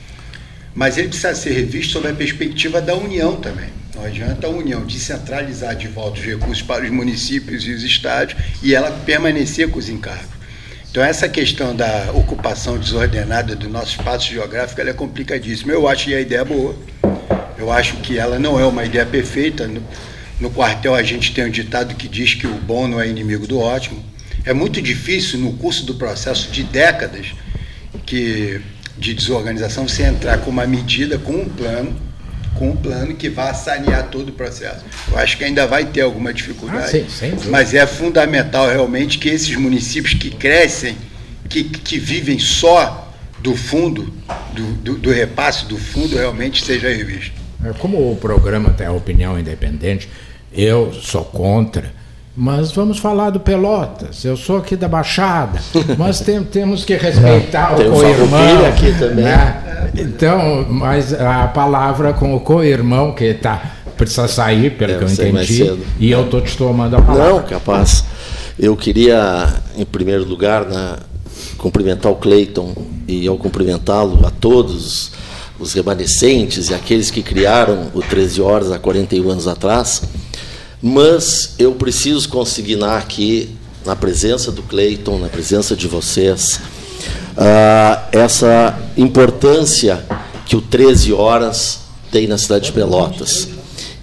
mas ele precisa ser revisto sob a perspectiva da União também. Não adianta a União descentralizar de volta os recursos para os municípios e os estados e ela permanecer com os encargos. Então, essa questão da ocupação desordenada do nosso espaço geográfico é complicadíssima. Eu acho que a ideia é boa. Eu acho que ela não é uma ideia perfeita. No, no quartel, a gente tem um ditado que diz que o bom não é inimigo do ótimo. É muito difícil, no curso do processo de décadas, que de desorganização, você entrar com uma medida, com um plano, com um plano que vá sanear todo o processo. Eu acho que ainda vai ter alguma dificuldade, ah, sim, mas é fundamental realmente que esses municípios que crescem, que, que vivem só do fundo, do, do, do repasse do fundo, realmente seja revisto. É, como o programa tem a opinião independente, eu sou contra mas vamos falar do Pelotas. Eu sou aqui da Baixada, mas tem, temos que respeitar o co-irmão. aqui também. Né? Então, mas a palavra com o co-irmão que tá, precisa sair, pelo que eu entendi, e eu estou te tomando a palavra. Não, capaz. Eu queria, em primeiro lugar, né, cumprimentar o Cleiton e, ao cumprimentá-lo, a todos os remanescentes e aqueles que criaram o 13 Horas há 41 anos atrás mas eu preciso consignar aqui, na presença do Cleiton, na presença de vocês, uh, essa importância que o 13 Horas tem na cidade de Pelotas.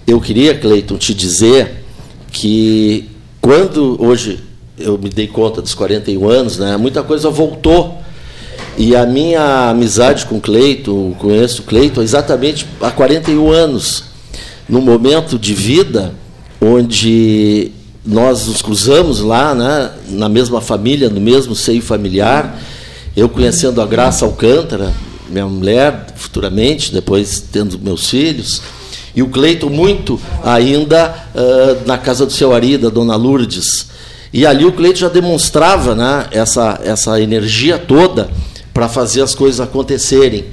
Eu queria, Cleiton, te dizer que quando hoje eu me dei conta dos 41 anos, né, muita coisa voltou. E a minha amizade com o Cleiton, conheço o Cleiton exatamente há 41 anos. No momento de vida onde nós nos cruzamos lá, né, na mesma família, no mesmo seio familiar. Eu conhecendo a Graça Alcântara, minha mulher, futuramente, depois tendo meus filhos, e o Cleito muito ainda uh, na casa do seu Ari, da Dona Lourdes. E ali o Cleito já demonstrava né, essa, essa energia toda para fazer as coisas acontecerem.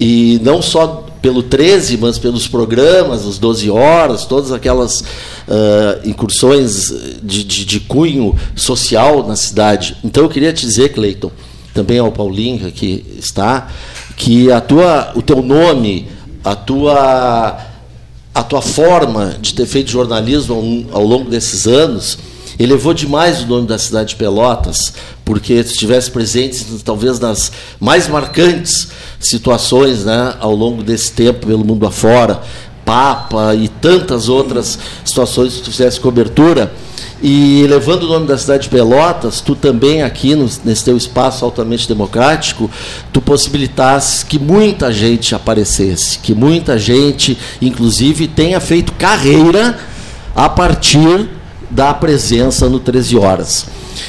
E não só pelo 13, mas pelos programas, os 12 horas, todas aquelas uh, incursões de, de, de, cunho social na cidade. Então eu queria te dizer, Cleiton, também ao Paulinho que está, que a tua, o teu nome, a tua, a tua forma de ter feito jornalismo ao, ao longo desses anos elevou demais o nome da cidade de Pelotas, porque se estivesse presente, talvez nas mais marcantes situações né, ao longo desse tempo pelo mundo afora, Papa e tantas outras situações que tu fizesse cobertura. E levando o nome da cidade de Pelotas, tu também aqui no, nesse teu espaço altamente democrático, tu possibilitasse que muita gente aparecesse, que muita gente, inclusive, tenha feito carreira a partir da presença no 13 horas.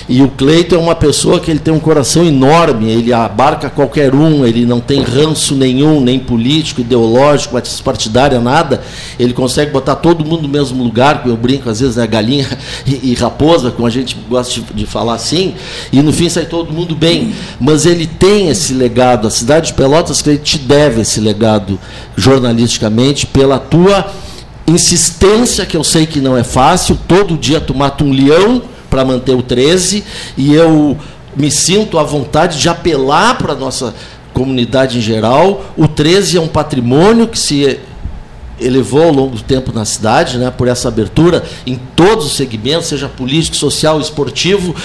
E o Cleito é uma pessoa que ele tem um coração enorme, ele abarca qualquer um, ele não tem ranço nenhum, nem político, ideológico, partidário, nada. Ele consegue botar todo mundo no mesmo lugar, eu brinco às vezes, né, galinha e, e raposa, como a gente gosta de, de, falar assim, e no fim sai todo mundo bem. Mas ele tem esse legado, a cidade de Pelotas, ele te deve esse legado jornalisticamente pela tua insistência, que eu sei que não é fácil, todo dia tu mata um leão para manter o 13, e eu me sinto à vontade de apelar para a nossa comunidade em geral. O 13 é um patrimônio que se elevou ao longo do tempo na cidade, né, por essa abertura em todos os segmentos, seja político, social, esportivo,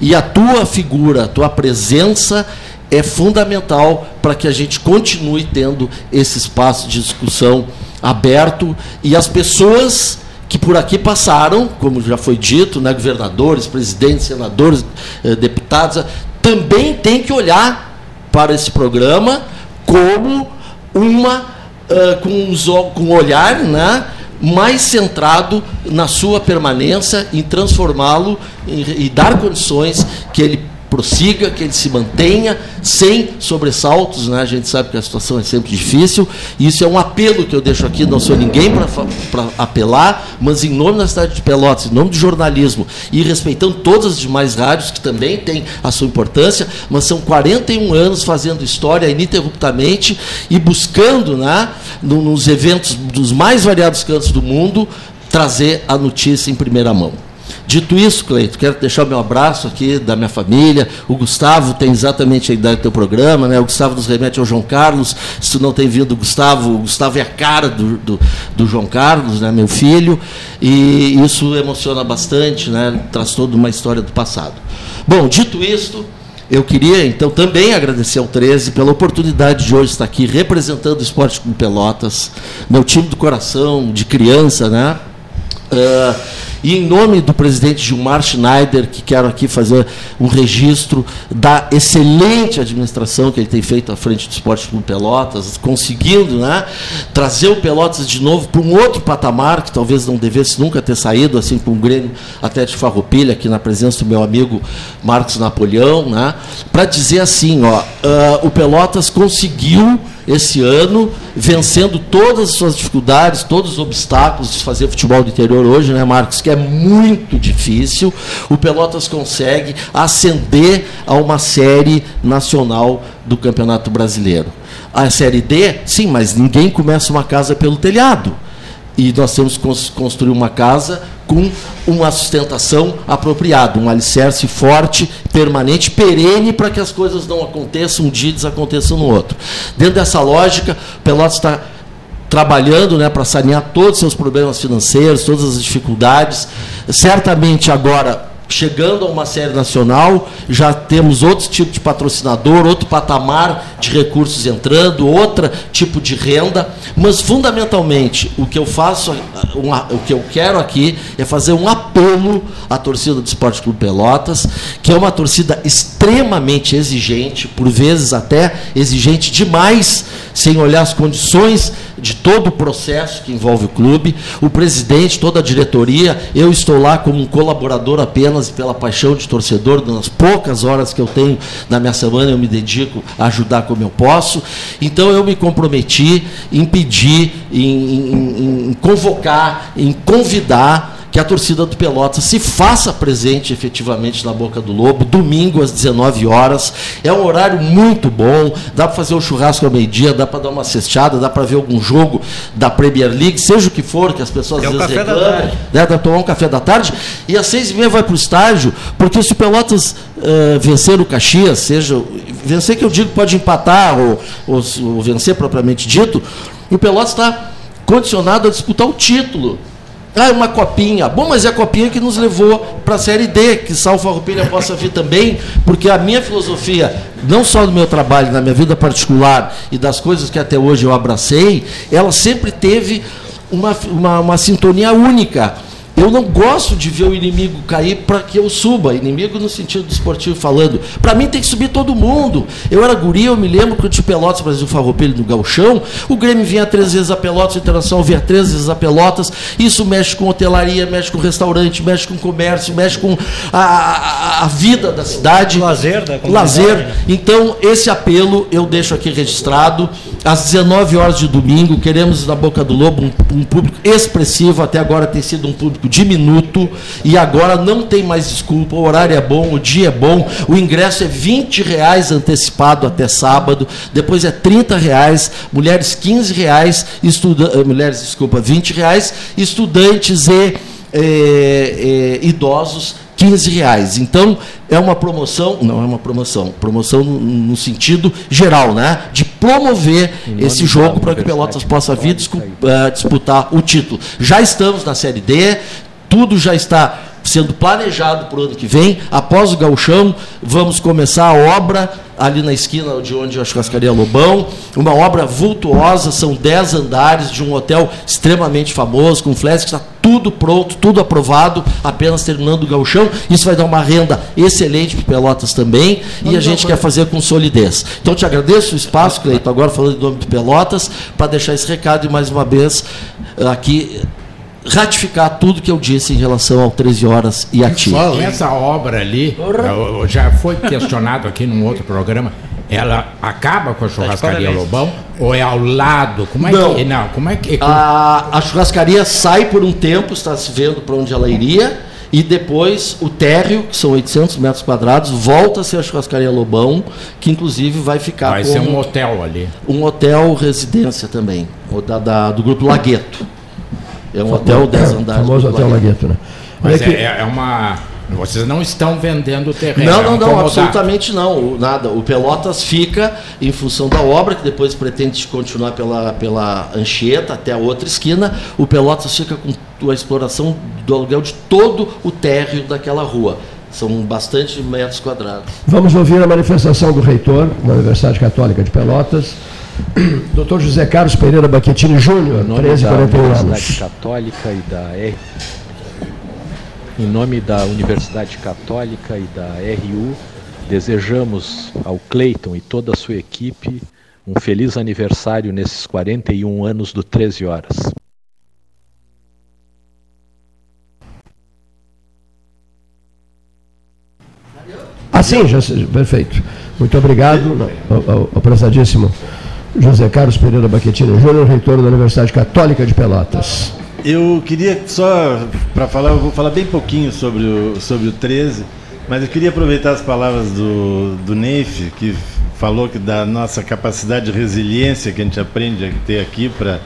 e a tua figura, a tua presença é fundamental para que a gente continue tendo esse espaço de discussão aberto e as pessoas que por aqui passaram, como já foi dito, né, governadores, presidentes, senadores, eh, deputados, também têm que olhar para esse programa como uma uh, com, os, com um olhar né, mais centrado na sua permanência, em transformá-lo e dar condições que ele prossiga, que ele se mantenha sem sobressaltos, né? A gente sabe que a situação é sempre difícil. Isso é um apelo que eu deixo aqui, não sou ninguém para apelar, mas em nome da cidade de Pelotas, em nome do jornalismo e respeitando todas as demais rádios que também têm a sua importância, mas são 41 anos fazendo história ininterruptamente e buscando, né, nos eventos dos mais variados cantos do mundo, trazer a notícia em primeira mão. Dito isso, Cleito, quero deixar o meu abraço aqui da minha família. O Gustavo tem exatamente a idade do teu programa, né? O Gustavo nos remete ao João Carlos. Se tu não tem vindo o Gustavo, o Gustavo é a cara do, do, do, João Carlos, né? meu filho. E isso emociona bastante, né? Traz toda uma história do passado. Bom, dito isto, eu queria, então, também agradecer ao 13 pela oportunidade de hoje estar aqui representando o Esporte com Pelotas, meu time do coração, de criança, né? Uh, e em nome do presidente Gilmar Schneider, que quero aqui fazer um registro da excelente administração que ele tem feito à frente do Esporte Clube Pelotas, conseguindo né, trazer o Pelotas de novo para um outro patamar, que talvez não devesse nunca ter saído, assim com o Grêmio até de Farroupilha, aqui na presença do meu amigo Marcos Napoleão, né, para dizer assim, ó, uh, o Pelotas conseguiu esse ano, vencendo todas as suas dificuldades, todos os obstáculos de fazer futebol do interior hoje, né, Marcos? Que é muito difícil. O Pelotas consegue ascender a uma série nacional do Campeonato Brasileiro. A série D, sim, mas ninguém começa uma casa pelo telhado. E nós temos que construir uma casa com uma sustentação apropriada, um alicerce forte, permanente, perene, para que as coisas não aconteçam um dia e desaconteçam no outro. Dentro dessa lógica, Pelotas está trabalhando né, para sanear todos os seus problemas financeiros, todas as dificuldades. Certamente agora chegando a uma série nacional, já temos outro tipo de patrocinador, outro patamar de recursos entrando, outro tipo de renda, mas fundamentalmente o que eu faço, o que eu quero aqui é fazer um apelo à torcida do Esporte Clube Pelotas, que é uma torcida extremamente exigente, por vezes até exigente demais, sem olhar as condições de todo o processo que envolve o clube, o presidente, toda a diretoria, eu estou lá como um colaborador apenas pela paixão de torcedor, nas poucas horas que eu tenho na minha semana, eu me dedico a ajudar como eu posso. Então eu me comprometi em pedir, em, em, em convocar, em convidar que a torcida do Pelotas se faça presente efetivamente na Boca do Lobo, domingo às 19 horas. É um horário muito bom, dá para fazer um churrasco ao meio-dia, dá para dar uma cesteada, dá para ver algum jogo da Premier League, seja o que for, que as pessoas é às vezes reclamam, né, dá para tomar um café da tarde, e às seis e meia vai para o estádio, porque se o Pelotas uh, vencer o Caxias, seja. Vencer que eu digo pode empatar ou, ou, ou vencer propriamente dito, o Pelotas está condicionado a disputar o título ah, uma copinha. Bom, mas é a copinha que nos levou para a Série D, que Salva Roupilha possa vir também, porque a minha filosofia, não só do meu trabalho, na minha vida particular e das coisas que até hoje eu abracei, ela sempre teve uma, uma, uma sintonia única eu não gosto de ver o inimigo cair para que eu suba. Inimigo no sentido esportivo falando. Para mim tem que subir todo mundo. Eu era guri, eu me lembro que o de Pelotas, Brasil Farroupilha no Galchão, o Grêmio vinha três vezes a Pelotas, o Internacional vinha três vezes a Pelotas. Isso mexe com hotelaria, mexe com restaurante, mexe com comércio, mexe com a, a, a vida da cidade. Lazer da Lazer. Então, esse apelo eu deixo aqui registrado. Às 19 horas de domingo, queremos na Boca do Lobo um, um público expressivo. Até agora tem sido um público diminuto e agora não tem mais desculpa. O horário é bom, o dia é bom, o ingresso é 20 reais antecipado até sábado, depois é 30 reais, mulheres 15 reais, estuda eh, mulheres, desculpa, 20 reais, estudantes e é, é, idosos 15 reais. Então, é uma promoção, não é uma promoção, promoção no, no sentido geral, né? De promover esse jogo para que Pelotas possa vir uh, disputar o título. Já estamos na Série D, tudo já está sendo planejado para o ano que vem. Após o gauchão, vamos começar a obra ali na esquina de onde a churrascaria Lobão, uma obra vultuosa, são 10 andares de um hotel extremamente famoso, com flash, que está tudo pronto, tudo aprovado, apenas terminando o gauchão. Isso vai dar uma renda excelente para Pelotas também, e a gente quer fazer com solidez. Então, te agradeço o espaço, Cleito, agora falando em nome de Pelotas, para deixar esse recado e mais uma vez aqui ratificar tudo que eu disse em relação ao 13 horas e a ti. Essa obra ali, já foi questionado aqui num outro programa, ela acaba com a churrascaria Lobão ou é ao lado? Como é não. que não? Como é que a, a churrascaria sai por um tempo, está se vendo para onde ela iria e depois o térreo, que são 800 metros quadrados, volta a ser a churrascaria Lobão, que inclusive vai ficar vai ser um hotel ali, um hotel residência também, da, da do grupo Lagueto. É um hotel 10 andares. O famoso hotel Lagueto, né? Mas é, é, é uma vocês não estão vendendo o terreno. Não, não, não, absolutamente não. Nada. O Pelotas fica em função da obra, que depois pretende continuar pela, pela Anchieta até a outra esquina. O Pelotas fica com a exploração do aluguel de todo o térreo daquela rua. São bastante metros quadrados. Vamos ouvir a manifestação do reitor da Universidade Católica de Pelotas. Dr. José Carlos Pereira Baquetini Júnior, 13 41 anos. Universidade Católica e da R em nome da Universidade Católica e da RU, desejamos ao Cleiton e toda a sua equipe um feliz aniversário nesses 41 anos do 13 Horas. Ah, sim, já, perfeito. Muito obrigado ao, ao, ao prezadíssimo José Carlos Pereira Baquetino Júnior, reitor da Universidade Católica de Pelotas. Eu queria só, para falar, eu vou falar bem pouquinho sobre o, sobre o 13, mas eu queria aproveitar as palavras do, do Neif, que falou que da nossa capacidade de resiliência que a gente aprende a ter aqui para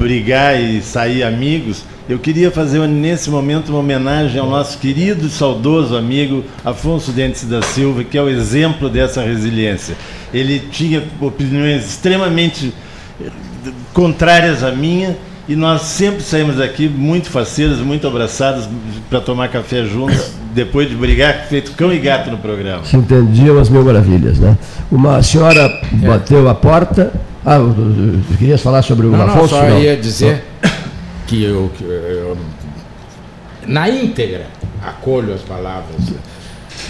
brigar e sair amigos. Eu queria fazer nesse momento uma homenagem ao nosso querido e saudoso amigo Afonso Dentes da Silva, que é o exemplo dessa resiliência. Ele tinha opiniões extremamente contrárias à minha, e nós sempre saímos daqui muito faceiros, muito abraçados para tomar café juntos, depois de brigar, feito cão e gato no programa. Se entendiam as mil maravilhas, né? Uma senhora é. bateu a porta. Ah, querias falar sobre o não, Afonso? Não, só não. ia dizer não. que eu, que eu, na íntegra, acolho as palavras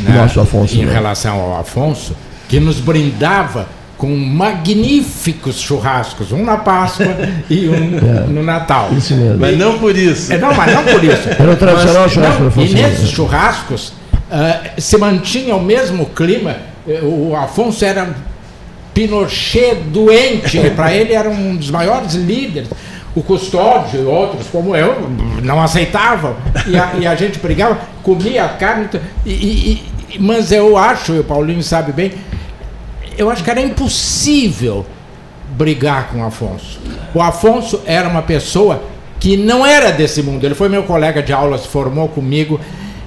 né, Nosso Afonso, em né? relação ao Afonso, que nos brindava com magníficos churrascos, um na Páscoa e um é, no Natal. Isso mesmo. Mas não por isso. É, não, mas não por isso. Era o tradicional mas, churrasco não, E nesses churrascos uh, se mantinha o mesmo clima. O Afonso era Pinochet doente, para ele era um dos maiores líderes. O custódio e outros, como eu, não aceitavam. E a, e a gente brigava, comia a carne. E, e, mas eu acho, e o Paulinho sabe bem, eu acho que era impossível brigar com o Afonso. O Afonso era uma pessoa que não era desse mundo. Ele foi meu colega de aula, se formou comigo.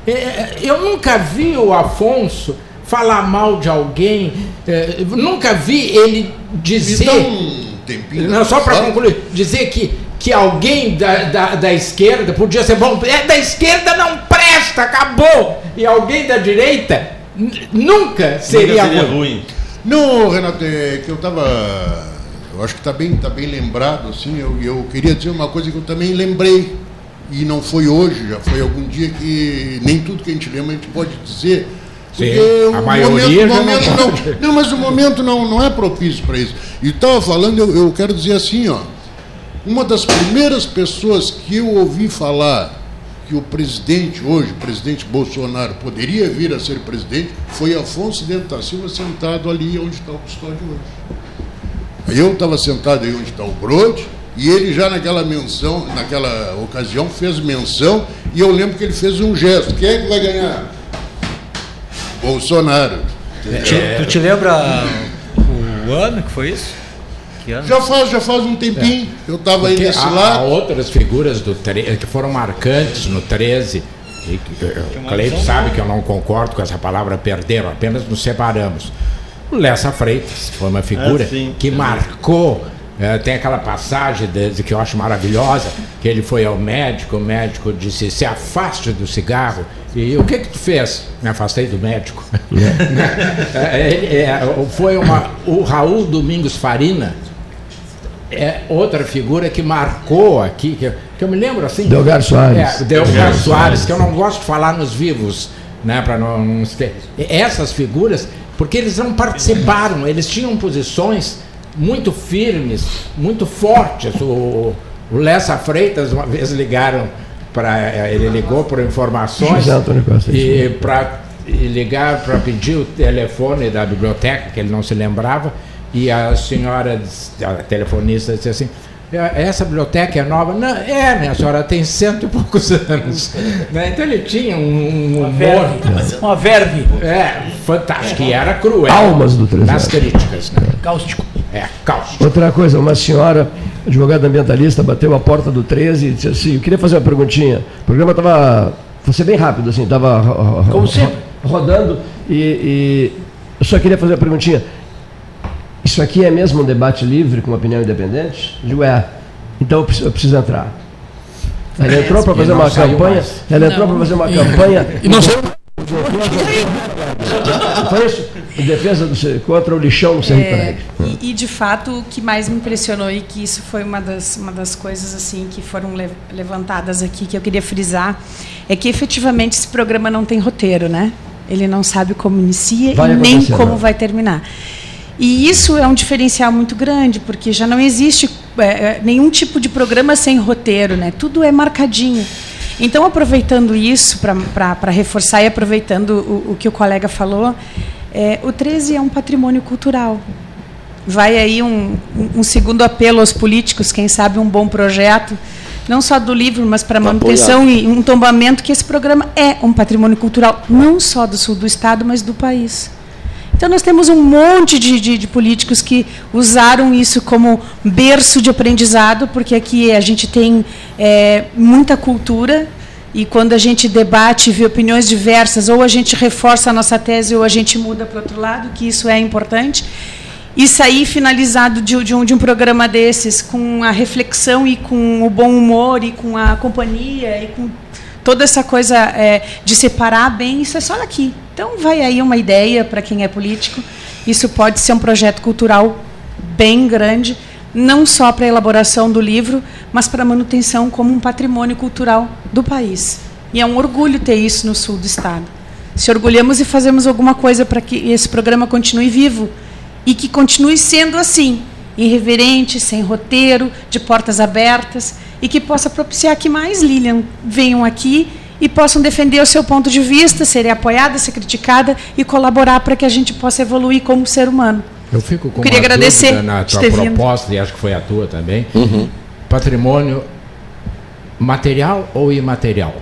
É, eu nunca vi o Afonso falar mal de alguém. É, nunca vi ele dizer. Um tempinho não, só para concluir, dizer que, que alguém da, da, da, esquerda podia ser bom. É, da esquerda não presta, acabou. E alguém da direita nunca seria, nunca seria ruim. ruim. Não, Renato, é que eu estava. Eu acho que está bem, tá bem lembrado, assim. Eu, eu queria dizer uma coisa que eu também lembrei. E não foi hoje, já foi algum dia que nem tudo que a gente lembra a gente pode dizer. Sim, a maioria momento, momento não, não, não, mas o momento não, não é propício para isso. E estava falando, eu, eu quero dizer assim, ó. Uma das primeiras pessoas que eu ouvi falar que o presidente hoje, o presidente Bolsonaro, poderia vir a ser presidente, foi Afonso Dentro da Silva sentado ali onde está o custódio hoje. Eu estava sentado aí onde está o Brode, e ele já naquela menção, naquela ocasião, fez menção, e eu lembro que ele fez um gesto. Quem é que vai ganhar? Bolsonaro. É. Tu te lembra o ano que foi isso? Já faz, já faz um tempinho. É. Eu estava aí nesse há, lado. Há outras figuras do que foram marcantes no 13. E, o Cleito sabe que eu não concordo com essa palavra perderam, apenas nos separamos. O Lessa Freitas foi uma figura ah, que marcou. É, tem aquela passagem de, que eu acho maravilhosa, que ele foi ao médico, o médico disse, se afaste do cigarro. E o que que tu fez? Me afastei do médico. É. é, é, foi uma, o Raul Domingos Farina, é outra figura que marcou aqui, que, que eu me lembro assim. Delgar Soares. É, Delgar Soares, que eu não gosto de falar nos vivos, né, para não, não ter. Essas figuras, porque eles não participaram, eles tinham posições muito firmes, muito fortes. O, O Lessa Freitas, uma vez ligaram para. Ele ligou por informações. E para ligar para pedir o telefone da biblioteca, que ele não se lembrava, e a senhora, a telefonista, disse assim. É, essa biblioteca é nova? Não, é, minha senhora, tem cento e poucos anos. né? Então ele tinha um, um humor. Uma verve. É, fantástico. E era cruel. Almas do 3 Nas críticas. Né? Cáustico. É, cáustico. Outra coisa, uma senhora, advogada ambientalista, bateu a porta do 13 e disse assim: Eu queria fazer uma perguntinha. O programa estava. Vou ser bem rápido, assim, estava. Como sempre. Rodando e, e eu só queria fazer uma perguntinha. Isso aqui é mesmo um debate livre com opinião independente? Eu digo, é. Então eu preciso, eu preciso entrar. Ela entrou para fazer uma campanha. Mais. Ela entrou para fazer uma campanha. E não saiu. Foi isso? Em defesa do, contra o lixão do é, e, e, de fato, o que mais me impressionou e que isso foi uma das, uma das coisas assim que foram le, levantadas aqui, que eu queria frisar, é que efetivamente esse programa não tem roteiro, né? Ele não sabe como inicia vai e nem como não. vai terminar. E isso é um diferencial muito grande, porque já não existe é, é, nenhum tipo de programa sem roteiro, né? Tudo é marcadinho. Então, aproveitando isso para reforçar e aproveitando o, o, que o colega falou, é, o 13 é um patrimônio cultural. Vai aí um, um segundo apelo aos políticos, quem sabe um bom projeto, não só do livro, mas para manutenção e um tombamento que esse programa é um patrimônio cultural, não só do sul do estado, mas do país. Então, nós temos um monte de, de, de, políticos que usaram isso como berço de aprendizado, porque aqui a gente tem é, muita cultura, e quando a gente debate e vê opiniões diversas, ou a gente reforça a nossa tese, ou a gente muda para outro lado, que isso é importante. E sair finalizado de, de, um, de um programa desses com a reflexão e com o bom humor e com a companhia e com toda essa coisa é, de separar bem, isso é só daqui. Então, vai aí uma ideia para quem é político. Isso pode ser um projeto cultural bem grande, não só para a elaboração do livro, mas para a manutenção como um patrimônio cultural do país. E é um orgulho ter isso no sul do estado. Se orgulhamos e fazemos alguma coisa para que esse programa continue vivo e que continue sendo assim, irreverente, sem roteiro, de portas abertas e que possa propiciar que mais Lilian venham aqui e possam defender o seu ponto de vista, serem apoiada, ser criticada e colaborar para que a gente possa evoluir como ser humano. Eu fico com Queria uma agradecer na tua proposta, vindo. e acho que foi a tua também. Uhum. Patrimônio material ou imaterial?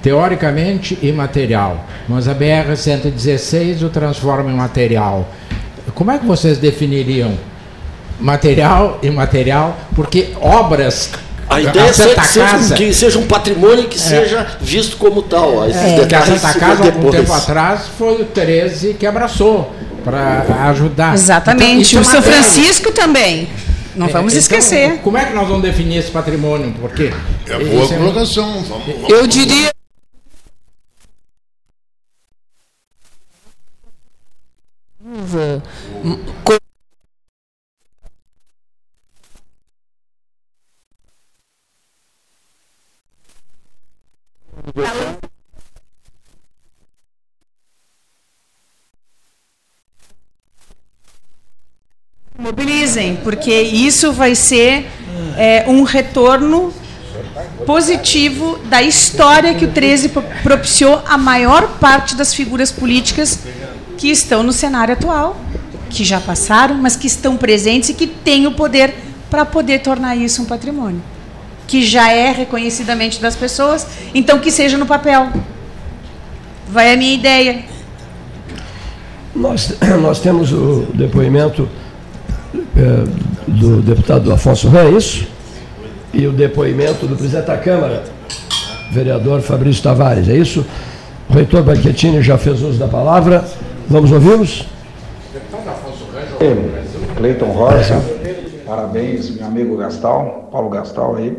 Teoricamente, imaterial, mas a BR-116 o transforma em material. Como é que vocês definiriam material e imaterial? Porque obras a ideia é ser, seja, que seja um patrimônio que é. seja visto como tal. É. Que a Santa Casa, algum tempo atrás, foi o 13 que abraçou para ajudar. Exatamente. Então, o é São Francisco também. Não é, vamos então, esquecer. Como é que nós vamos definir esse patrimônio? Porque é boa colocação. Vamos, vamos, eu diria. Porque isso vai ser é, um retorno positivo da história que o 13 propiciou a maior parte das figuras políticas que estão no cenário atual, que já passaram, mas que estão presentes e que têm o poder para poder tornar isso um patrimônio que já é reconhecidamente das pessoas, então que seja no papel. Vai a minha ideia. Nós, nós temos o depoimento é, do deputado Afonso Ran, é isso? E o depoimento do presidente da Câmara, vereador Fabrício Tavares, é isso? O reitor Banquetini já fez uso da palavra. Vamos ouvi-los? Deputado Afonso Ran, Cleiton Rosa, parabéns, meu amigo Gastal, Paulo Gastal aí.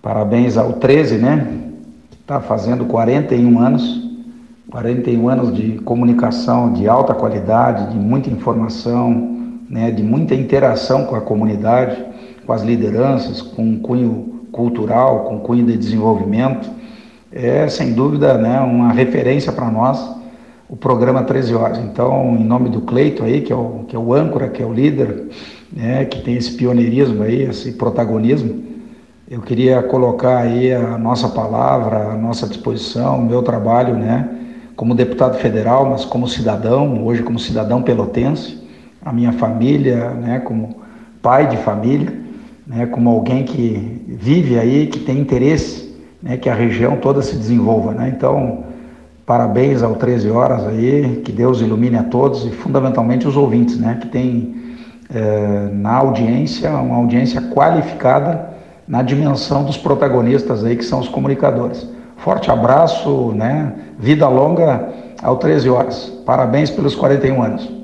Parabéns ao 13, né? Está fazendo 41 anos. 41 anos de comunicação de alta qualidade, de muita informação, né, de muita interação com a comunidade, com as lideranças, com um cunho cultural, com um cunho de desenvolvimento. É, sem dúvida, né, uma referência para nós, o programa 13 Horas. Então, em nome do Cleito aí, que é o, que é o âncora, que é o líder, né, que tem esse pioneirismo aí, esse protagonismo, eu queria colocar aí a nossa palavra, a nossa disposição, o meu trabalho, né, como deputado federal, mas como cidadão, hoje como cidadão pelotense, a minha família, né, como pai de família, né, como alguém que vive aí, que tem interesse, né, que a região toda se desenvolva, né? Então, parabéns ao 13 horas aí, que Deus ilumine a todos e fundamentalmente os ouvintes, né, que tem é, na audiência uma audiência qualificada na dimensão dos protagonistas aí que são os comunicadores. Forte abraço, né? Vida longa ao 13 horas. Parabéns pelos 41 anos.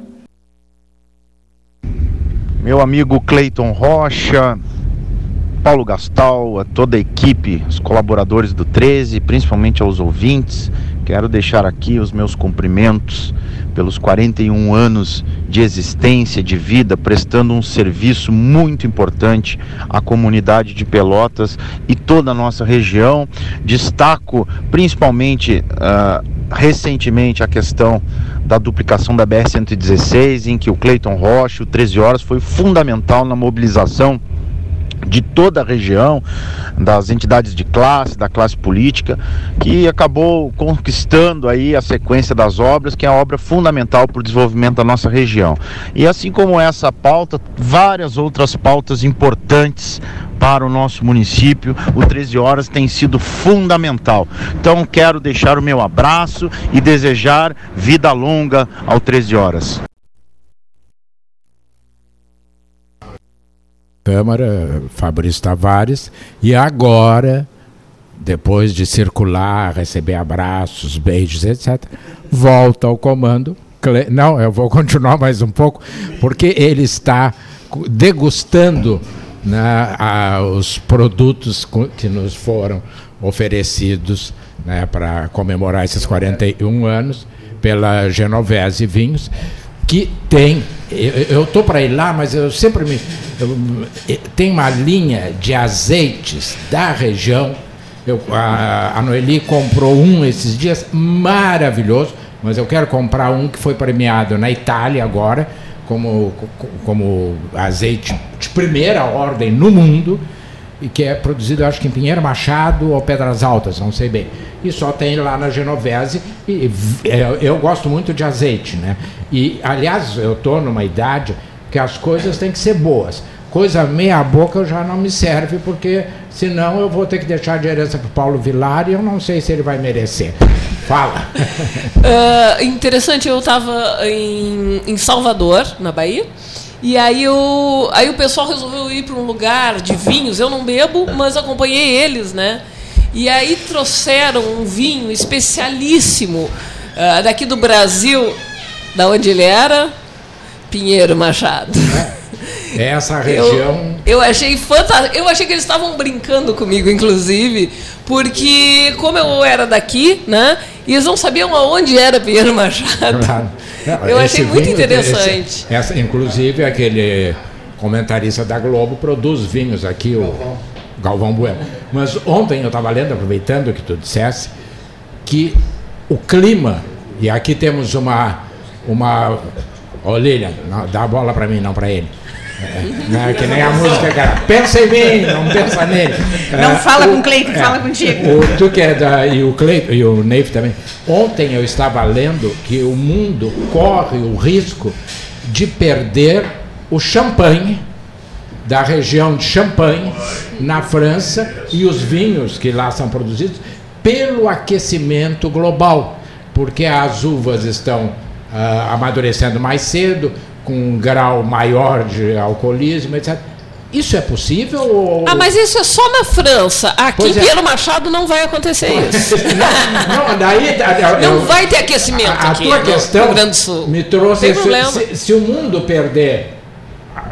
Meu amigo Cleiton Rocha, Paulo Gastal, a toda a equipe, os colaboradores do 13, principalmente aos ouvintes, quero deixar aqui os meus cumprimentos pelos 41 anos de existência, de vida, prestando um serviço muito importante à comunidade de Pelotas e toda a nossa região. Destaco principalmente uh, recentemente a questão da duplicação da BR-116, em que o Cleiton Rocha, o 13 Horas, foi fundamental na mobilização de toda a região, das entidades de classe, da classe política, que acabou conquistando aí a sequência das obras, que é a obra fundamental para o desenvolvimento da nossa região. E assim como essa pauta, várias outras pautas importantes para o nosso município, o 13 Horas tem sido fundamental. Então quero deixar o meu abraço e desejar vida longa ao 13 Horas. Câmara, Fabrício Tavares, e agora, depois de circular, receber abraços, beijos, etc., volta ao comando. Não, eu vou continuar mais um pouco, porque ele está degustando né, a, os produtos que nos foram oferecidos né, para comemorar esses 41 anos pela Genovese Vinhos que tem. Eu estou para ir lá, mas eu sempre me. Eu, tem uma linha de azeites da região. Eu, a, a Noeli comprou um esses dias, maravilhoso, mas eu quero comprar um que foi premiado na Itália agora, como, como azeite de primeira ordem no mundo e que é produzido, acho que em Pinheiro Machado ou Pedras Altas, não sei bem. E só tem lá na Genovese. E, é, eu gosto muito de azeite, né? E, aliás, eu estou numa idade que as coisas têm que ser boas. Coisa meia boca já não me serve, porque senão eu vou ter que deixar de herança para o Paulo Vilar e eu não sei se ele vai merecer. Fala. uh, interessante, eu estava em, em Salvador, na Bahia, e aí o, aí o pessoal resolveu ir para um lugar de vinhos. Eu não bebo, mas acompanhei eles, né? E aí trouxeram um vinho especialíssimo uh, daqui do Brasil, da onde ele era, Pinheiro Machado. É, essa região. Eu, eu achei fantástico. Eu achei que eles estavam brincando comigo, inclusive, porque como eu era daqui, né? E eles não sabiam aonde era Pinheiro Machado. Claro. Não, eu achei muito vinho, interessante. Esse, essa, inclusive, aquele comentarista da Globo produz vinhos aqui, o Galvão Bueno. Mas ontem eu estava lendo, aproveitando que tu dissesse, que o clima, e aqui temos uma. uma Lilian, dá a bola para mim, não para ele. É, é, que nem a música, cara. Pensa em mim, não pensa nele. Não é, fala o, com o Cleiton, é, fala contigo. O, tu que é da, e o Cleiton e o Neif também. Ontem eu estava lendo que o mundo corre o risco de perder o champanhe da região de Champagne, na França, e os vinhos que lá são produzidos pelo aquecimento global, porque as uvas estão uh, amadurecendo mais cedo, com um grau maior de alcoolismo, etc. Isso é possível? Ou... Ah, mas isso é só na França. Aqui em é. Pinheiro Machado não vai acontecer isso. não, não, daí, eu, não vai ter aquecimento a, aqui a tua questão me trouxe. Se, se, se, o mundo perder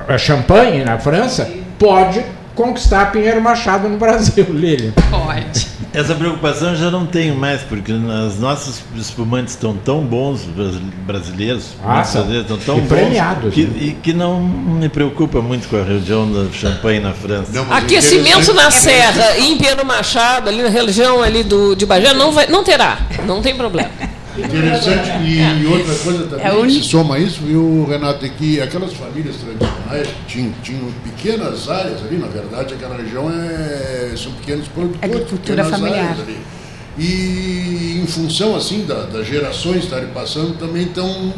a champanhe na França, pode conquistar Pinheiro Machado no Brasil, Lilian. Pode. Essa preocupação eu já não tenho mais, porque os nossos espumantes estão tão bons, brasileiros, ah, estão tão bons premiados, que, né? e que não me preocupa muito com a região da Champagne na França. Não, Aquecimento na Serra, em Pinheiro Machado, ali na região ali do, de Bagé, não, vai, não terá, não tem problema. Interessante, e, é. outra coisa também, é se soma isso, viu, Renato, é que aquelas famílias tradicionais tinham, tinham pequenas áreas ali, na verdade, aquela região é são pequenos produtores. Agricultura familiar. E em função assim da, das gerações estarem passando, também estão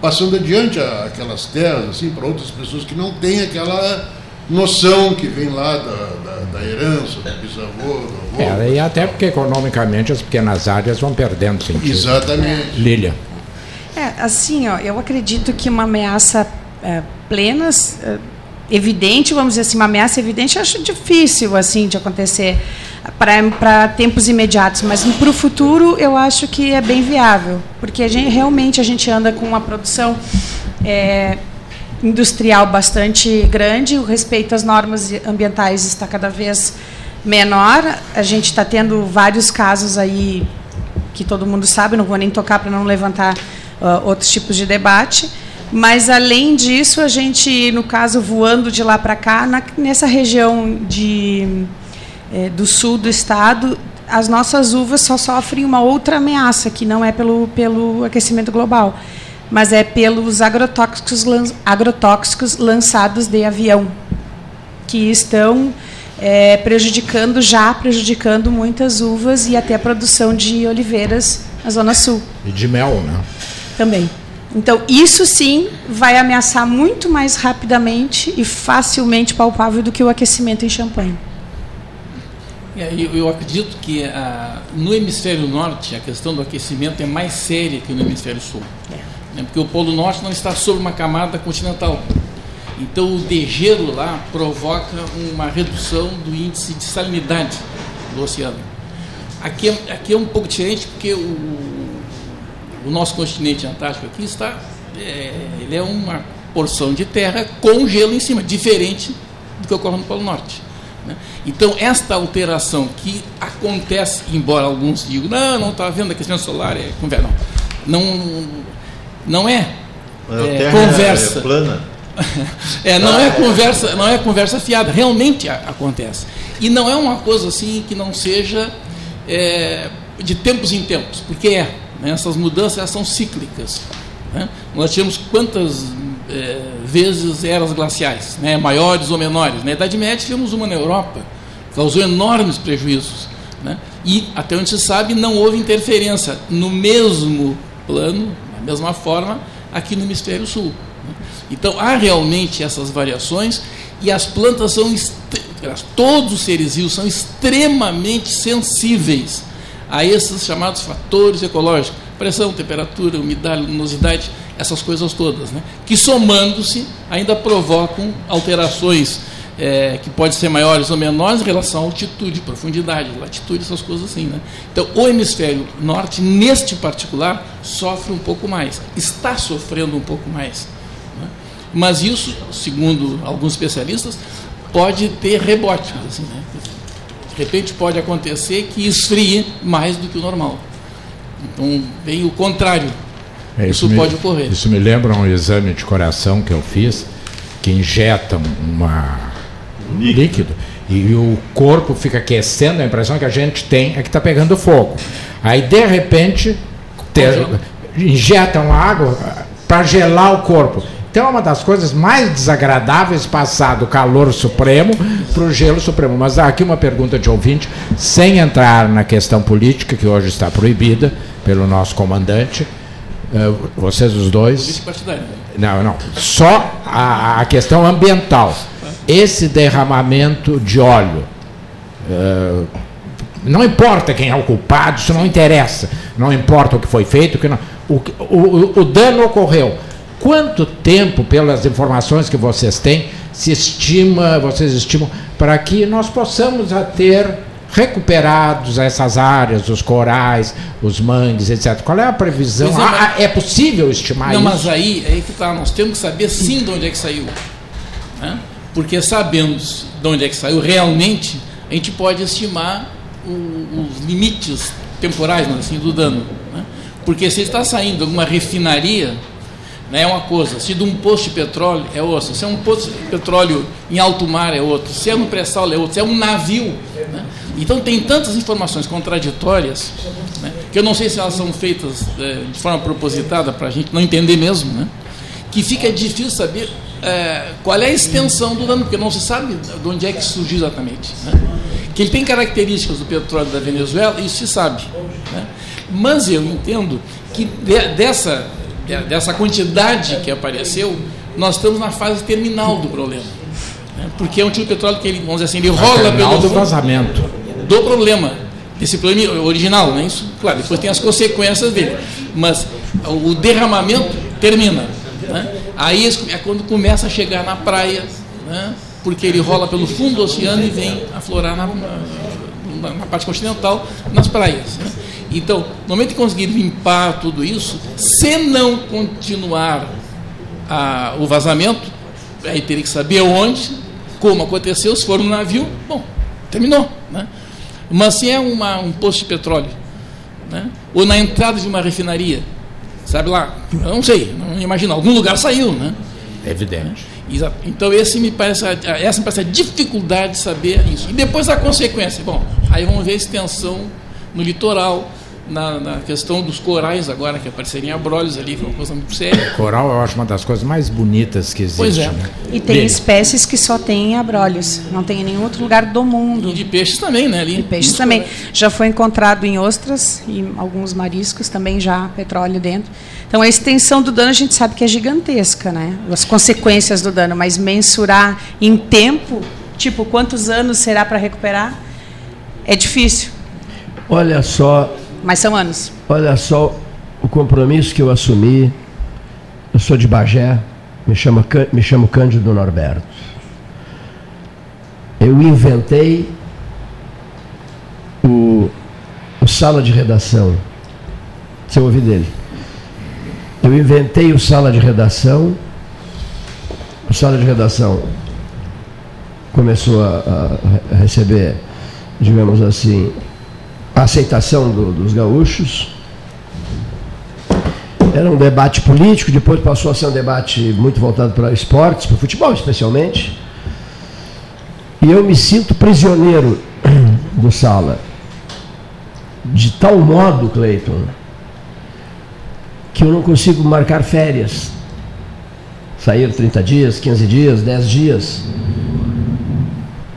passando adiante aquelas terras assim para outras pessoas que não têm aquela noção que vem lá da, da, da herança, do bisavô, do avô. É, e até porque economicamente as pequenas áreas vão perdendo sentido. Exatamente. Lília. É, assim, ó, eu acredito que uma ameaça é, plena, é, evidente, vamos dizer assim, uma ameaça evidente, eu acho difícil assim de acontecer para tempos imediatos, mas para o futuro eu acho que é bem viável, porque a gente, realmente a gente anda com uma produção é, industrial bastante grande, o respeito às normas ambientais está cada vez menor, a gente está tendo vários casos aí que todo mundo sabe, não vou nem tocar para não levantar uh, outros tipos de debate, mas além disso a gente, no caso, voando de lá para cá, na, nessa região de é, do sul do estado, as nossas uvas só sofrem uma outra ameaça, que não é pelo, pelo aquecimento global, mas é pelos agrotóxicos, agrotóxicos lançados de avião, que estão é, prejudicando, já prejudicando muitas uvas e até a produção de oliveiras na Zona Sul. E de mel, né? Também. Então, isso sim vai ameaçar muito mais rapidamente e facilmente palpável do que o aquecimento em champanhe. É, eu, eu, acredito que ah, no hemisfério norte a questão do aquecimento é mais séria que no hemisfério sul. É. Né, porque o Polo Norte não está sobre uma camada continental. Então o degelo lá provoca uma redução do índice de salinidade do oceano. Aqui é, aqui é um pouco diferente porque o, o nosso continente antártico aqui está é, ele é uma porção de terra com gelo em cima, diferente do que ocorre no Polo Norte. Né? Então, esta alteração que acontece, embora alguns digam, não, não está vendo aquecimento solar, é conversa. Não, não, não é, é conversa. É plana. é, não é conversa, não é conversa fiada, realmente acontece. E não é uma coisa assim que não seja é, de tempos em tempos, porque é. Né, essas mudanças são cíclicas. Né? Nós tínhamos quantas é, vezes eras glaciais, né, maiores ou menores. Na Idade Média tivemos uma na Europa, causou enormes prejuízos. Né, e, até onde se sabe, não houve interferência no mesmo plano, da mesma forma, aqui no Hemisfério Sul. Né. Então, há realmente essas variações e as plantas são, todos os seres vivos são extremamente sensíveis a esses chamados fatores ecológicos, pressão, temperatura, umidade, luminosidade, essas coisas todas, né? que somando-se ainda provocam alterações é, que podem ser maiores ou menores em relação à altitude, profundidade, latitude, essas coisas assim. Né? Então, o hemisfério norte, neste particular, sofre um pouco mais, está sofrendo um pouco mais. Né? Mas isso, segundo alguns especialistas, pode ter rebote. Assim, né? De repente pode acontecer que esfrie mais do que o normal. Então, vem o contrário. É, isso, isso pode ocorrer. Isso me lembra um exame de coração que eu fiz, que injetam uma, um líquido e o corpo fica aquecendo, a impressão que a gente tem é que está pegando fogo. Aí, de repente, ter, injetam água para gelar o corpo. Então é uma das coisas mais desagradáveis passar do calor supremo para o gelo supremo. Mas há aqui uma pergunta de ouvinte, sem entrar na questão política, que hoje está proibida pelo nosso comandante. Uh, vocês os dois. Não, não. Só a, a questão ambiental. Esse derramamento de óleo. Uh, não importa quem é o culpado, isso não interessa. Não importa o que foi feito, o, que não, o, o, o dano ocorreu Quanto tempo, pelas informações que vocês têm, se estima, vocês estimam, para que nós possamos ter recuperados essas áreas, os corais, os mangues, etc. Qual é a previsão? É, ah, é, possível estimar não, isso? Não, mas aí, aí que tá, nós temos que saber sim de onde é que saiu. Né? Porque sabendo de onde é que saiu realmente, a gente pode estimar o, os limites temporais assim, do dano. Né? Porque se está saindo alguma refinaria, né, é uma coisa, se de um posto de petróleo é outra, se é um posto de petróleo em alto mar é outro, se é um pré-sal é outro, se é um navio. Né? Então tem tantas informações contraditórias né, que eu não sei se elas são feitas é, de forma propositada para a gente não entender mesmo, né, que fica difícil saber é, qual é a extensão do dano, porque não se sabe de onde é que surgiu exatamente. Né? que ele tem características do petróleo da Venezuela, isso se sabe. Né? Mas eu entendo que de, dessa, de, dessa quantidade que apareceu, nós estamos na fase terminal do problema. Né? Porque é um tipo de petróleo que ele, vamos dizer assim, ele rola pelo do vazamento. Do problema. Desse problema original, né? Isso, claro, depois tem as consequências dele. Mas o derramamento termina. Né? Aí é quando começa a chegar na praia, né? porque ele rola pelo fundo do oceano e vem aflorar na, na, na parte continental, nas praias. Né? Então, no momento que conseguir limpar tudo isso, se não continuar a, o vazamento, aí teria que saber onde, como aconteceu, se for no navio, bom, terminou. Né? Mas se é uma, um posto de petróleo, né? ou na entrada de uma refinaria, sabe lá, eu não sei, não imagino, algum lugar saiu, né? Evidente. Então esse me parece, essa me parece a dificuldade de saber isso. E depois a consequência, bom, aí vamos ver a extensão no litoral, na, na, questão dos corais agora, que apareceriam abrolhos ali, foi uma coisa muito séria. Coral eu acho uma das coisas mais bonitas que existe. Pois é. Né? E tem Dele. espécies que só tem abrolhos, não tem em nenhum outro lugar do mundo. E de peixes também, né? Ali. De peixes também. Já foi encontrado em ostras e alguns mariscos também já petróleo dentro. Então a extensão do dano a gente sabe que é gigantesca, né? As consequências do dano, mas mensurar em tempo, tipo quantos anos será para recuperar, é difícil. Olha só mas são anos. Olha só o compromisso que eu assumi. Eu sou de Bagé, me chamo, me chamo Cândido Norberto. Eu inventei o, o sala de redação. Você ouviu dele? Eu inventei o sala de redação. O sala de redação começou a, a receber, digamos assim, a aceitação do, dos gaúchos. Era um debate político, depois passou a ser um debate muito voltado para esportes, para futebol especialmente. E eu me sinto prisioneiro do Sala. De tal modo, Cleiton, que eu não consigo marcar férias. Sair 30 dias, 15 dias, 10 dias.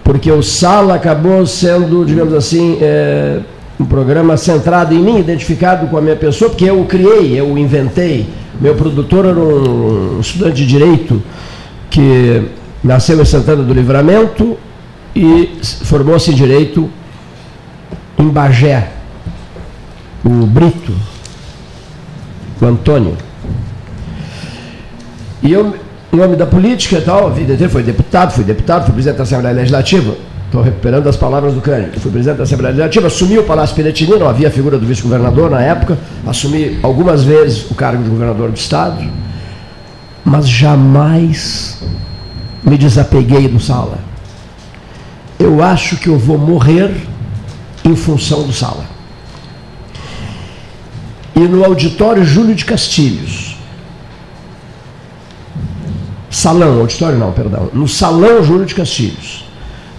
Porque o Sala acabou sendo, digamos assim, é, um programa centrado em mim, identificado com a minha pessoa, porque eu o criei, eu o inventei. Meu produtor era um estudante de direito que nasceu em Santana do Livramento e formou-se em direito em Bagé, o Brito, o Antônio. E eu, no nome da política e tal, a vida inteira foi deputado, fui deputado, fui presidente da Assembleia Legislativa Estou recuperando as palavras do Cândido. Fui presidente da Assembleia Legislativa, assumi o Palácio Piratini, não havia figura do vice-governador na época, assumi algumas vezes o cargo de governador do Estado, mas jamais me desapeguei do Sala. Eu acho que eu vou morrer em função do Sala. E no auditório Júlio de Castilhos, salão, auditório não, perdão, no salão Júlio de Castilhos,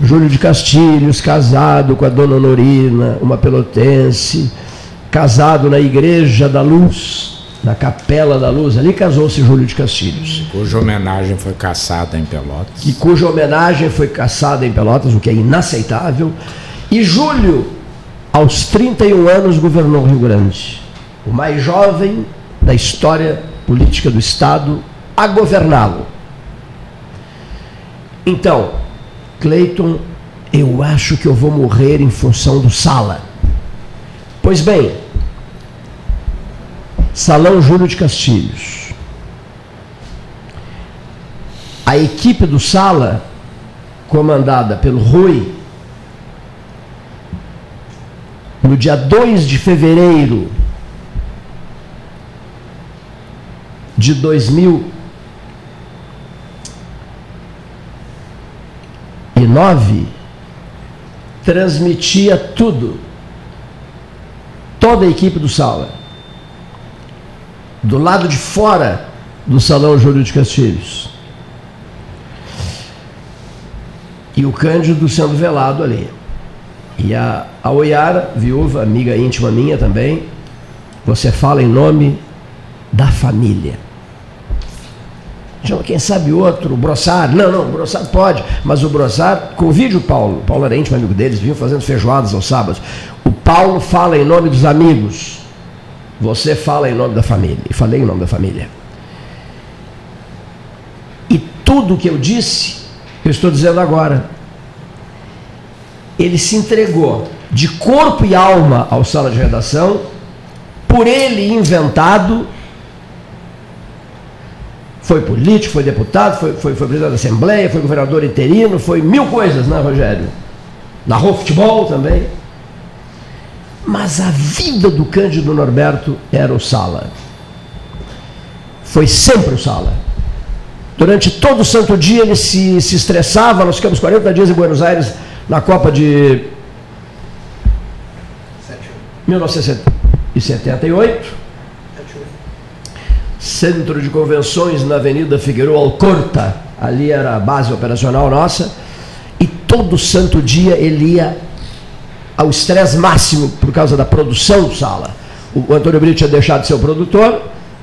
Júlio de Castilhos, casado com a dona Honorina, uma pelotense, casado na Igreja da Luz, na Capela da Luz, ali casou-se Júlio de Castilhos. Cuja homenagem foi caçada em Pelotas. E cuja homenagem foi caçada em Pelotas, o que é inaceitável. E Júlio, aos 31 anos, governou o Rio Grande. O mais jovem da história política do Estado a governá-lo. Então, Cleiton, eu acho que eu vou morrer em função do Sala. Pois bem, Salão Júlio de Castilhos. A equipe do Sala, comandada pelo Rui, no dia 2 de fevereiro de 2000 2009 transmitia tudo. Toda a equipe do Sala. Do lado de fora do Salão Júlio de Castilhos. E o Cândido sendo velado ali. E a, a Oiara, viúva, amiga íntima minha também, você fala em nome da família. Chama quem sabe outro, o Brossard. Não, não, o Brossard pode, mas o Brossard, convide o Paulo. O Paulo era íntimo amigo deles, vinham fazendo feijoadas aos sábados. O Paulo fala em nome dos amigos. Você fala em nome da família. E falei em nome da família. E tudo que eu disse, eu estou dizendo agora. Ele se entregou de corpo e alma ao sala de redação, por ele inventado foi político, foi deputado, foi, foi, foi presidente da Assembleia, foi governador interino, foi mil coisas, né, Rogério? Narrou futebol também. Mas a vida do Cândido Norberto era o Sala. Foi sempre o Sala. Durante todo o santo dia ele se, se estressava. Nós ficamos 40 dias em Buenos Aires na Copa de 1978 centro de convenções na Avenida Figueiredo Alcorta, ali era a base operacional nossa, e todo santo dia ele ia ao estresse máximo por causa da produção sala. O Antônio Brito tinha deixado de ser o produtor,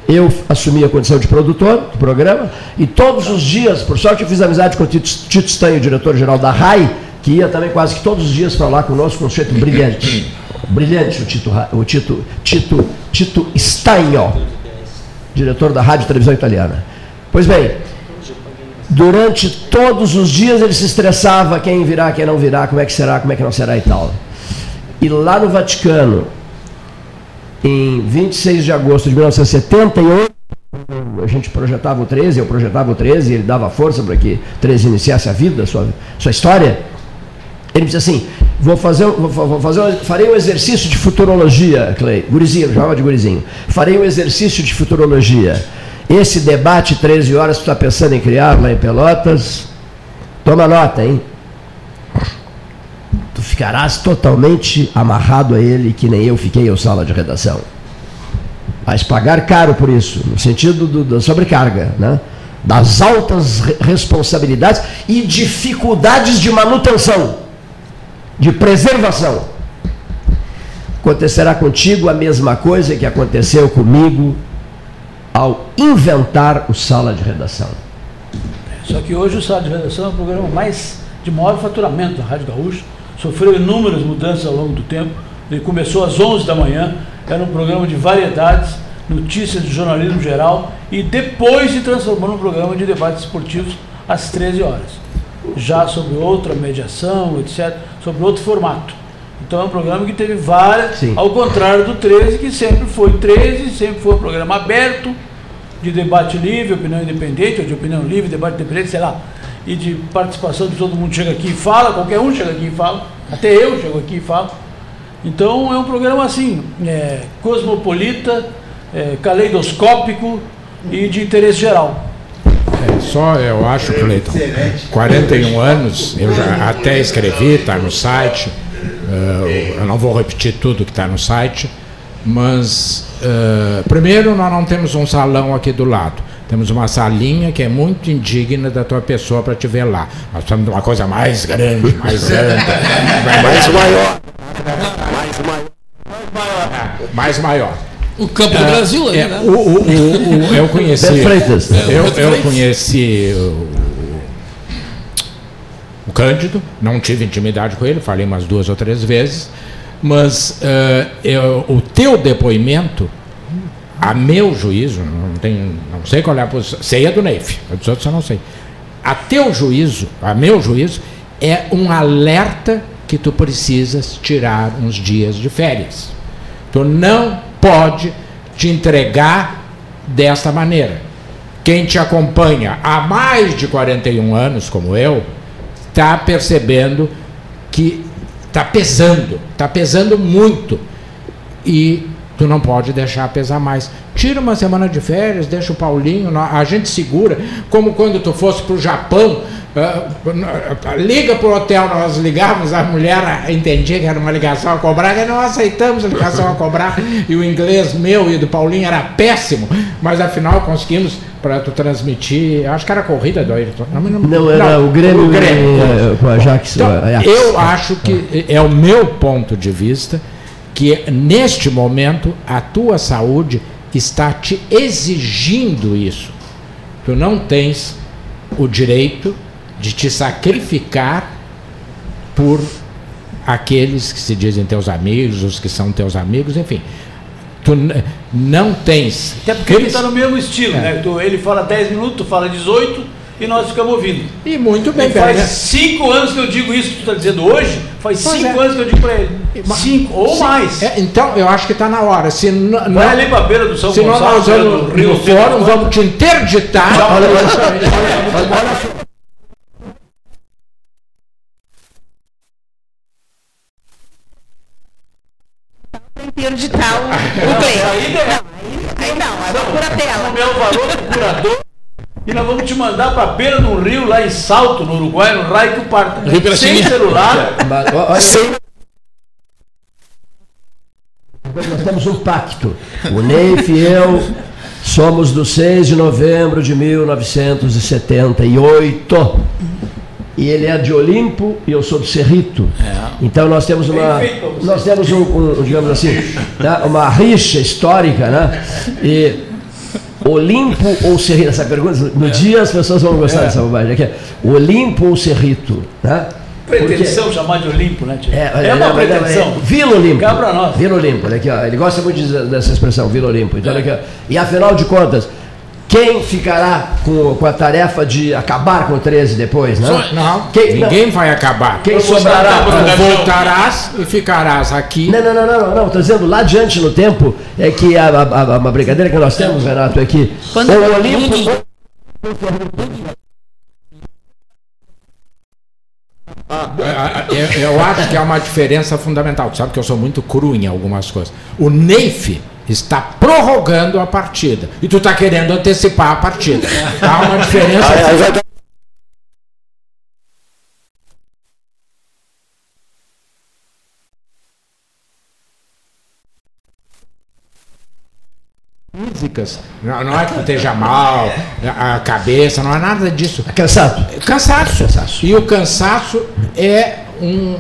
eu assumi a condição de produtor do programa, e todos os dias, por sorte, eu fiz amizade com o Tito, Tito Stanho, diretor-geral da RAI, que ia também quase que todos os dias falar conosco com um jeito brilhante. Brilhante o Tito, o Tito, Tito, Tito Stanho diretor da Rádio e Televisão Italiana. Pois bem, durante todos os dias ele se estressava, quem virá, quem não virá, como é que será, como é que não será e tal. E lá no Vaticano, em 26 de agosto de 1978, a gente projetava o 13, eu projetava o 13, ele dava força para que o 13 iniciasse a vida, sua, sua história. Ele disse assim: vou fazer, vou, fazer, farei um exercício de futurologia, Clay, gurizinho, chamava de gurizinho. Farei um exercício de futurologia. Esse debate, 13 horas, tu está pensando em criar lá em Pelotas? Toma nota, hein? Tu ficarás totalmente amarrado a ele, que nem eu fiquei ao sala de redação. Vais pagar caro por isso, no sentido do, da sobrecarga, né? das altas responsabilidades e dificuldades de manutenção de preservação. Acontecerá contigo a mesma coisa que aconteceu comigo ao inventar o sala de redação. Só que hoje o sala de redação é o programa mais de maior faturamento da Rádio Gaúcha. Sofreu inúmeras mudanças ao longo do tempo. Ele começou às 11 da manhã, era um programa de variedades, notícias de jornalismo geral e depois se transformou num programa de debates esportivos às 13 horas já sobre outra mediação, etc., sobre outro formato. Então é um programa que teve várias, Sim. ao contrário do 13, que sempre foi 13, sempre foi um programa aberto, de debate livre, opinião independente, ou de opinião livre, debate independente, sei lá, e de participação de todo mundo chega aqui e fala, qualquer um chega aqui e fala, até eu chego aqui e falo. Então é um programa assim, é, cosmopolita, é, caleidoscópico e de interesse geral. Só eu acho, Cleiton, 41 anos, eu já até escrevi, está no site, uh, eu não vou repetir tudo que está no site, mas uh, primeiro nós não temos um salão aqui do lado. Temos uma salinha que é muito indigna da tua pessoa para te ver lá. Nós precisamos de uma coisa mais grande, mais ampla, mais maior. Mais maior. Mais maior. O campo do Brasil ali, é, né? O, o, o, eu conheci. Freitas. Eu, eu conheci o, Cândido, não tive intimidade com ele, falei umas duas ou três vezes, mas uh, eu, o teu depoimento, a meu juízo, não, tem, não sei qual é a posição, sei a do Neif, a dos outros eu não sei. A teu juízo, a meu juízo, é um alerta que tu precisas tirar uns dias de férias. Tu não pode te entregar desta maneira. Quem te acompanha há mais de 41 anos, como eu, está percebendo que está pesando, está pesando muito. E tu não pode deixar pesar mais. Tira uma semana de férias, deixa o Paulinho, a gente segura, como quando tu fosse para o Japão, uh, liga para o hotel, nós ligávamos, a mulher entendia que era uma ligação a cobrar, e não aceitamos a ligação a cobrar, e o inglês meu e do Paulinho era péssimo, mas afinal conseguimos para tu transmitir, acho que era a corrida do Ayrton. Não, não, não era não, o Grêmio, o Grêmio eh, com a Ajax. Então, eu acho que é o meu ponto de vista que neste momento a tua saúde está te exigindo isso. tu não tens o direito de te sacrificar por aqueles que se dizem teus amigos, os que são teus amigos, enfim. Tu não tens. Até porque ele está no mesmo estilo, é. né? Tu, ele fala 10 minutos, tu fala 18 e nós ficamos ouvindo. E muito bem, e faz né? cinco anos que eu digo isso que tu está dizendo hoje, faz pois cinco é. anos que eu digo para ele. Cinco ou Sim. mais. É, então, eu acho que está na hora. Se Vai não, ali para a beira do São se Gonçalo, se nós no Rio Fórum, vamos te interditar. Olha, olha, olha, olha, interditar o, o. Aí não, aí não, procura tela. O meu valor do curador. E nós vamos te mandar para a beira do rio, lá em Salto, no Uruguai, no Raio que o parta. Rio Sem celular. Sem... Nós temos um pacto. O Neif e eu somos do 6 de novembro de 1978 e ele é de Olimpo e eu sou do Cerrito. É. Então nós temos uma, nós temos um, um digamos assim, né, uma rixa histórica, né? E Olimpo ou Cerrito? Essa pergunta, no é. dia as pessoas vão gostar é. dessa bobagem. Aqui é Olimpo ou Cerrito, né? Pretensão Porque, chamar de Olimpo, né, tio? É, é uma pretensão. É, Vila Olimpo. Cá pra nós. Vila Olimpo, olha aqui, ó. Ele gosta muito dessa expressão, Vila Olimpo. Então, olha aqui, ó. E afinal de contas, quem ficará com, com a tarefa de acabar com o 13 depois, né? Não, Quem, ninguém não. vai acabar. Quem sobrará? Voltarás e ficarás aqui. Não, não, não, não, não. Estou dizendo lá adiante no tempo é que a, a, a, uma brincadeira que nós temos, Renato, é que Quando o Olimpo. Ah, eu, eu acho que há uma diferença fundamental. Tu sabe que eu sou muito cru em algumas coisas. O Neif está prorrogando a partida. E tu está querendo antecipar a partida. Há uma diferença. físicas. Não, não, é que tu esteja mal, a cabeça, não é nada disso. É cansado. Cansaço. cansaço. E o cansaço é um,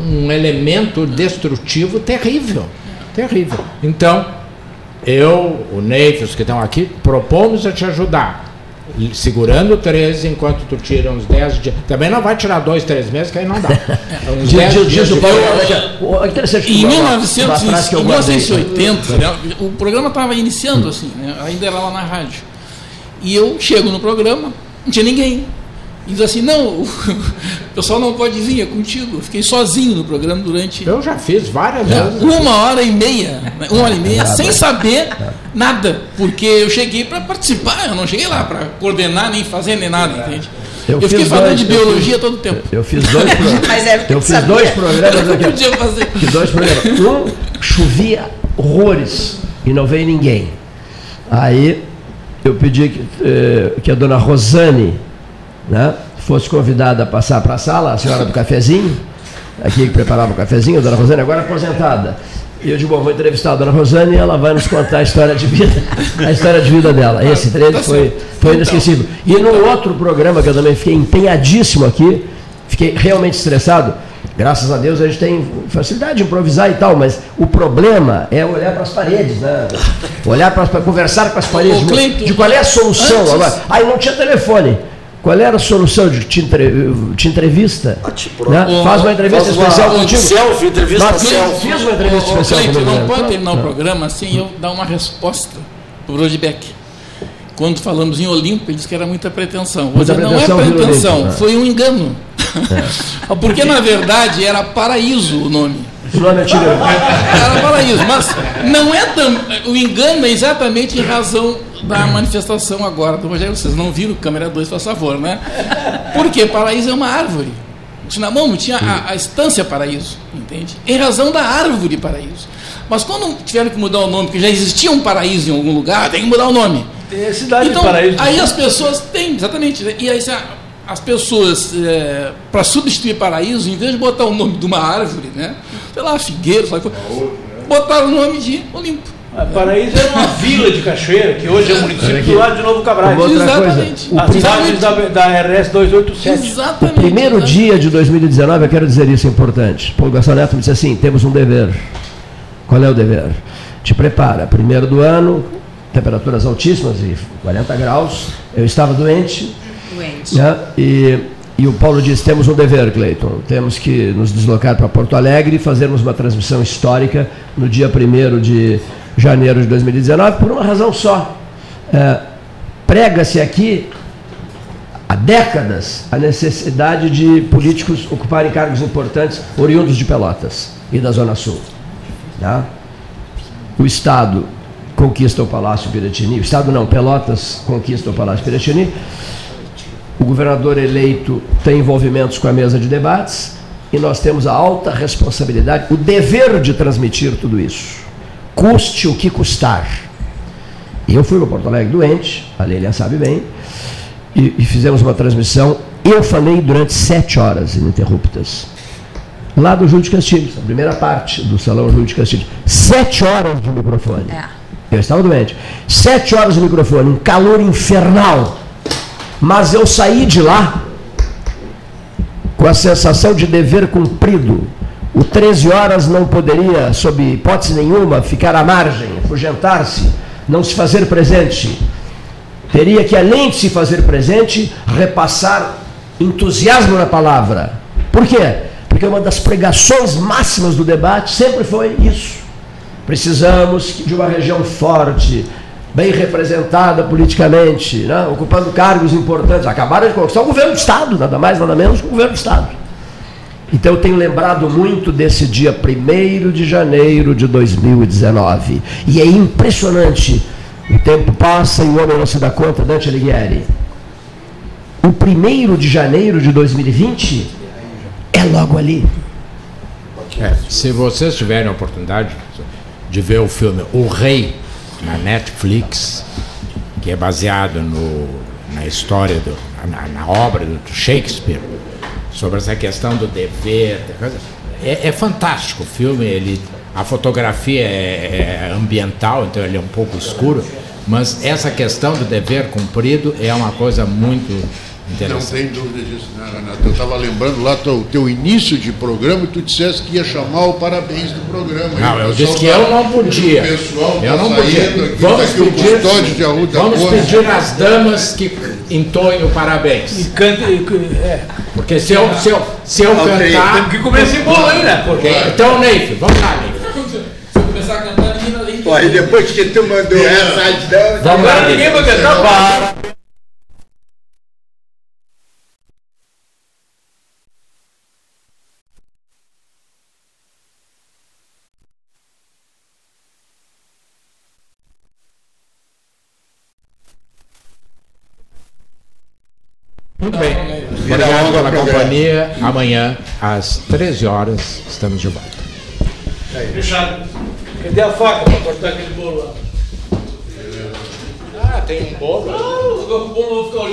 um elemento destrutivo terrível. Terrível. Então, eu, o Neif, os que estão aqui, propomos a te ajudar. Segurando 13 enquanto tu tira uns 10 dias. Também não vai tirar dois, três meses, que aí não dá. Uns 10 dias de Em 1980, né, o programa estava iniciando assim, né, ainda era lá na rádio. E eu chego no programa, não tinha ninguém. E diz assim, não, o pessoal não pode vir, é contigo. Eu fiquei sozinho no programa durante. Eu já fiz várias é, vezes. Uma hora e meia, né, uma hora e meia, sem saber nada. Porque eu cheguei para participar, eu não cheguei lá para coordenar, nem fazer, nem nada, entende? Eu, eu fiquei falando dois, de biologia fiz, todo o tempo. Eu, eu fiz dois. Mas é eu fiz dois programas aqui. podia fazer. Fiz dois programas. Um chovia horrores e não veio ninguém. Aí eu pedi que, eh, que a dona Rosane né, fosse convidada a passar para a sala, a senhora do cafezinho, aqui que preparava o cafezinho, a dona Rosane, agora aposentada. E eu digo, bom, vou entrevistar a dona Rosane e ela vai nos contar a história de vida, a história de vida dela. Esse trecho foi, foi inesquecível. E no outro programa que eu também fiquei empenhadíssimo aqui, fiquei realmente estressado, graças a Deus a gente tem facilidade de improvisar e tal, mas o problema é olhar para as paredes, né? Olhar para conversar com as paredes, de, de qual é a solução antes... agora. Aí não tinha telefone. Qual era a solução de te, entre, te entrevista? Ah, tipo, né? o, Faz uma entrevista especial uma, contigo. Selfie, entrevista Mas, selfie. Fiz uma entrevista o, especial comigo. Não pode terminar o programa sem eu dar uma resposta para o Rodbeck. Quando falamos em Olimpo, ele disse que era muita pretensão. Muita Hoje pretensão, não é pretensão, foi um engano. É. Porque, na verdade, era Paraíso o nome. O nome é Era Paraíso, mas não é o engano é exatamente em razão da manifestação agora do Rogério. Vocês não viram câmera 2, por favor, né? Porque paraíso é uma árvore. Mão não tinha a, a, estância paraíso, entende? Em razão da árvore paraíso. Mas quando tiveram que mudar o nome, porque já existia um paraíso em algum lugar, tem que mudar o nome. Tem a cidade então, de paraíso. Aí as pessoas têm, exatamente. Né? E aí as pessoas, é, para substituir paraíso, em vez de botar o nome de uma árvore, né? Sei lá, figueiro, sabe? botaram o nome de Olimpo. Ah, Paraíso era uma vila de Cachoeira, que hoje é o município do lado de Novo Cabral. Exatamente. Coisa, a cidade da, da RS 287. Exatamente. O primeiro exatamente. dia de 2019, eu quero dizer isso é importante. Paulo Gastão Neto me disse assim: temos um dever. Qual é o dever? Te prepara, primeiro do ano, temperaturas altíssimas e 40 graus. Eu estava doente. Doente. Né? E, e o Paulo disse: temos um dever, Cleiton. Temos que nos deslocar para Porto Alegre e fazermos uma transmissão histórica no dia 1 de janeiro de 2019, por uma razão só. É, Prega-se aqui há décadas a necessidade de políticos ocuparem cargos importantes oriundos de Pelotas e da Zona Sul. Tá? O Estado conquista o Palácio Piratini, o Estado não, Pelotas conquista o Palácio Piratini, o governador eleito tem envolvimentos com a mesa de debates e nós temos a alta responsabilidade, o dever de transmitir tudo isso, custe o que custar. Eu fui para Porto Alegre doente, a Leila sabe bem, e, e fizemos uma transmissão. Eu falei durante sete horas ininterruptas lá do Júlio de Castilhos, a primeira parte do salão Júlio de Castilhos. Sete horas de microfone. É. Eu estava doente. Sete horas de microfone, um calor infernal. Mas eu saí de lá com a sensação de dever cumprido. O 13 horas não poderia, sob hipótese nenhuma, ficar à margem, afugentar-se, não se fazer presente. Teria que, além de se fazer presente, repassar entusiasmo na palavra. Por quê? Porque uma das pregações máximas do debate sempre foi isso. Precisamos de uma região forte, bem representada politicamente, né? ocupando cargos importantes. Acabaram de conquistar o governo do Estado, nada mais, nada menos que o governo do Estado. Então eu tenho lembrado muito desse dia 1 de janeiro de 2019. E é impressionante. O tempo passa e o homem não se dá conta, Dante Alighieri. O 1 de janeiro de 2020 é logo ali. É, se vocês tiverem a oportunidade de ver o filme O Rei na Netflix, que é baseado no, na história, do, na, na obra do Shakespeare, sobre essa questão do dever. É, é fantástico o filme, ele, a fotografia é, é, ambiental, então ele é um pouco escuro, mas essa questão do dever cumprido é uma coisa muito não tem dúvida disso, né, Renato? Eu estava lembrando lá o teu início de programa e tu disseste que ia chamar o parabéns do programa. Não, eu disse que eu não podia. O pessoal eu tá não podia. Aqui, vamos tá aqui pedir, o de Arruda vamos Porto. pedir às damas que entoem o parabéns. E canta. É. Porque se eu, se eu, se eu cantar. tem que comer esse bolo aí, né? Pô. Então, Neif, vamos lá, Neif. Se eu começar a cantar. Pô, aí depois que tu mandou essa, não. Vamos lá, Agora ninguém vai cantar. Para. Muito bem. Obrigado pela companhia. Amanhã, às 13 horas, estamos de volta. Fechado. Cadê a faca para cortar aquele bolo lá? Ah, tem um bolo. Não, o bolo vai ficar olhando.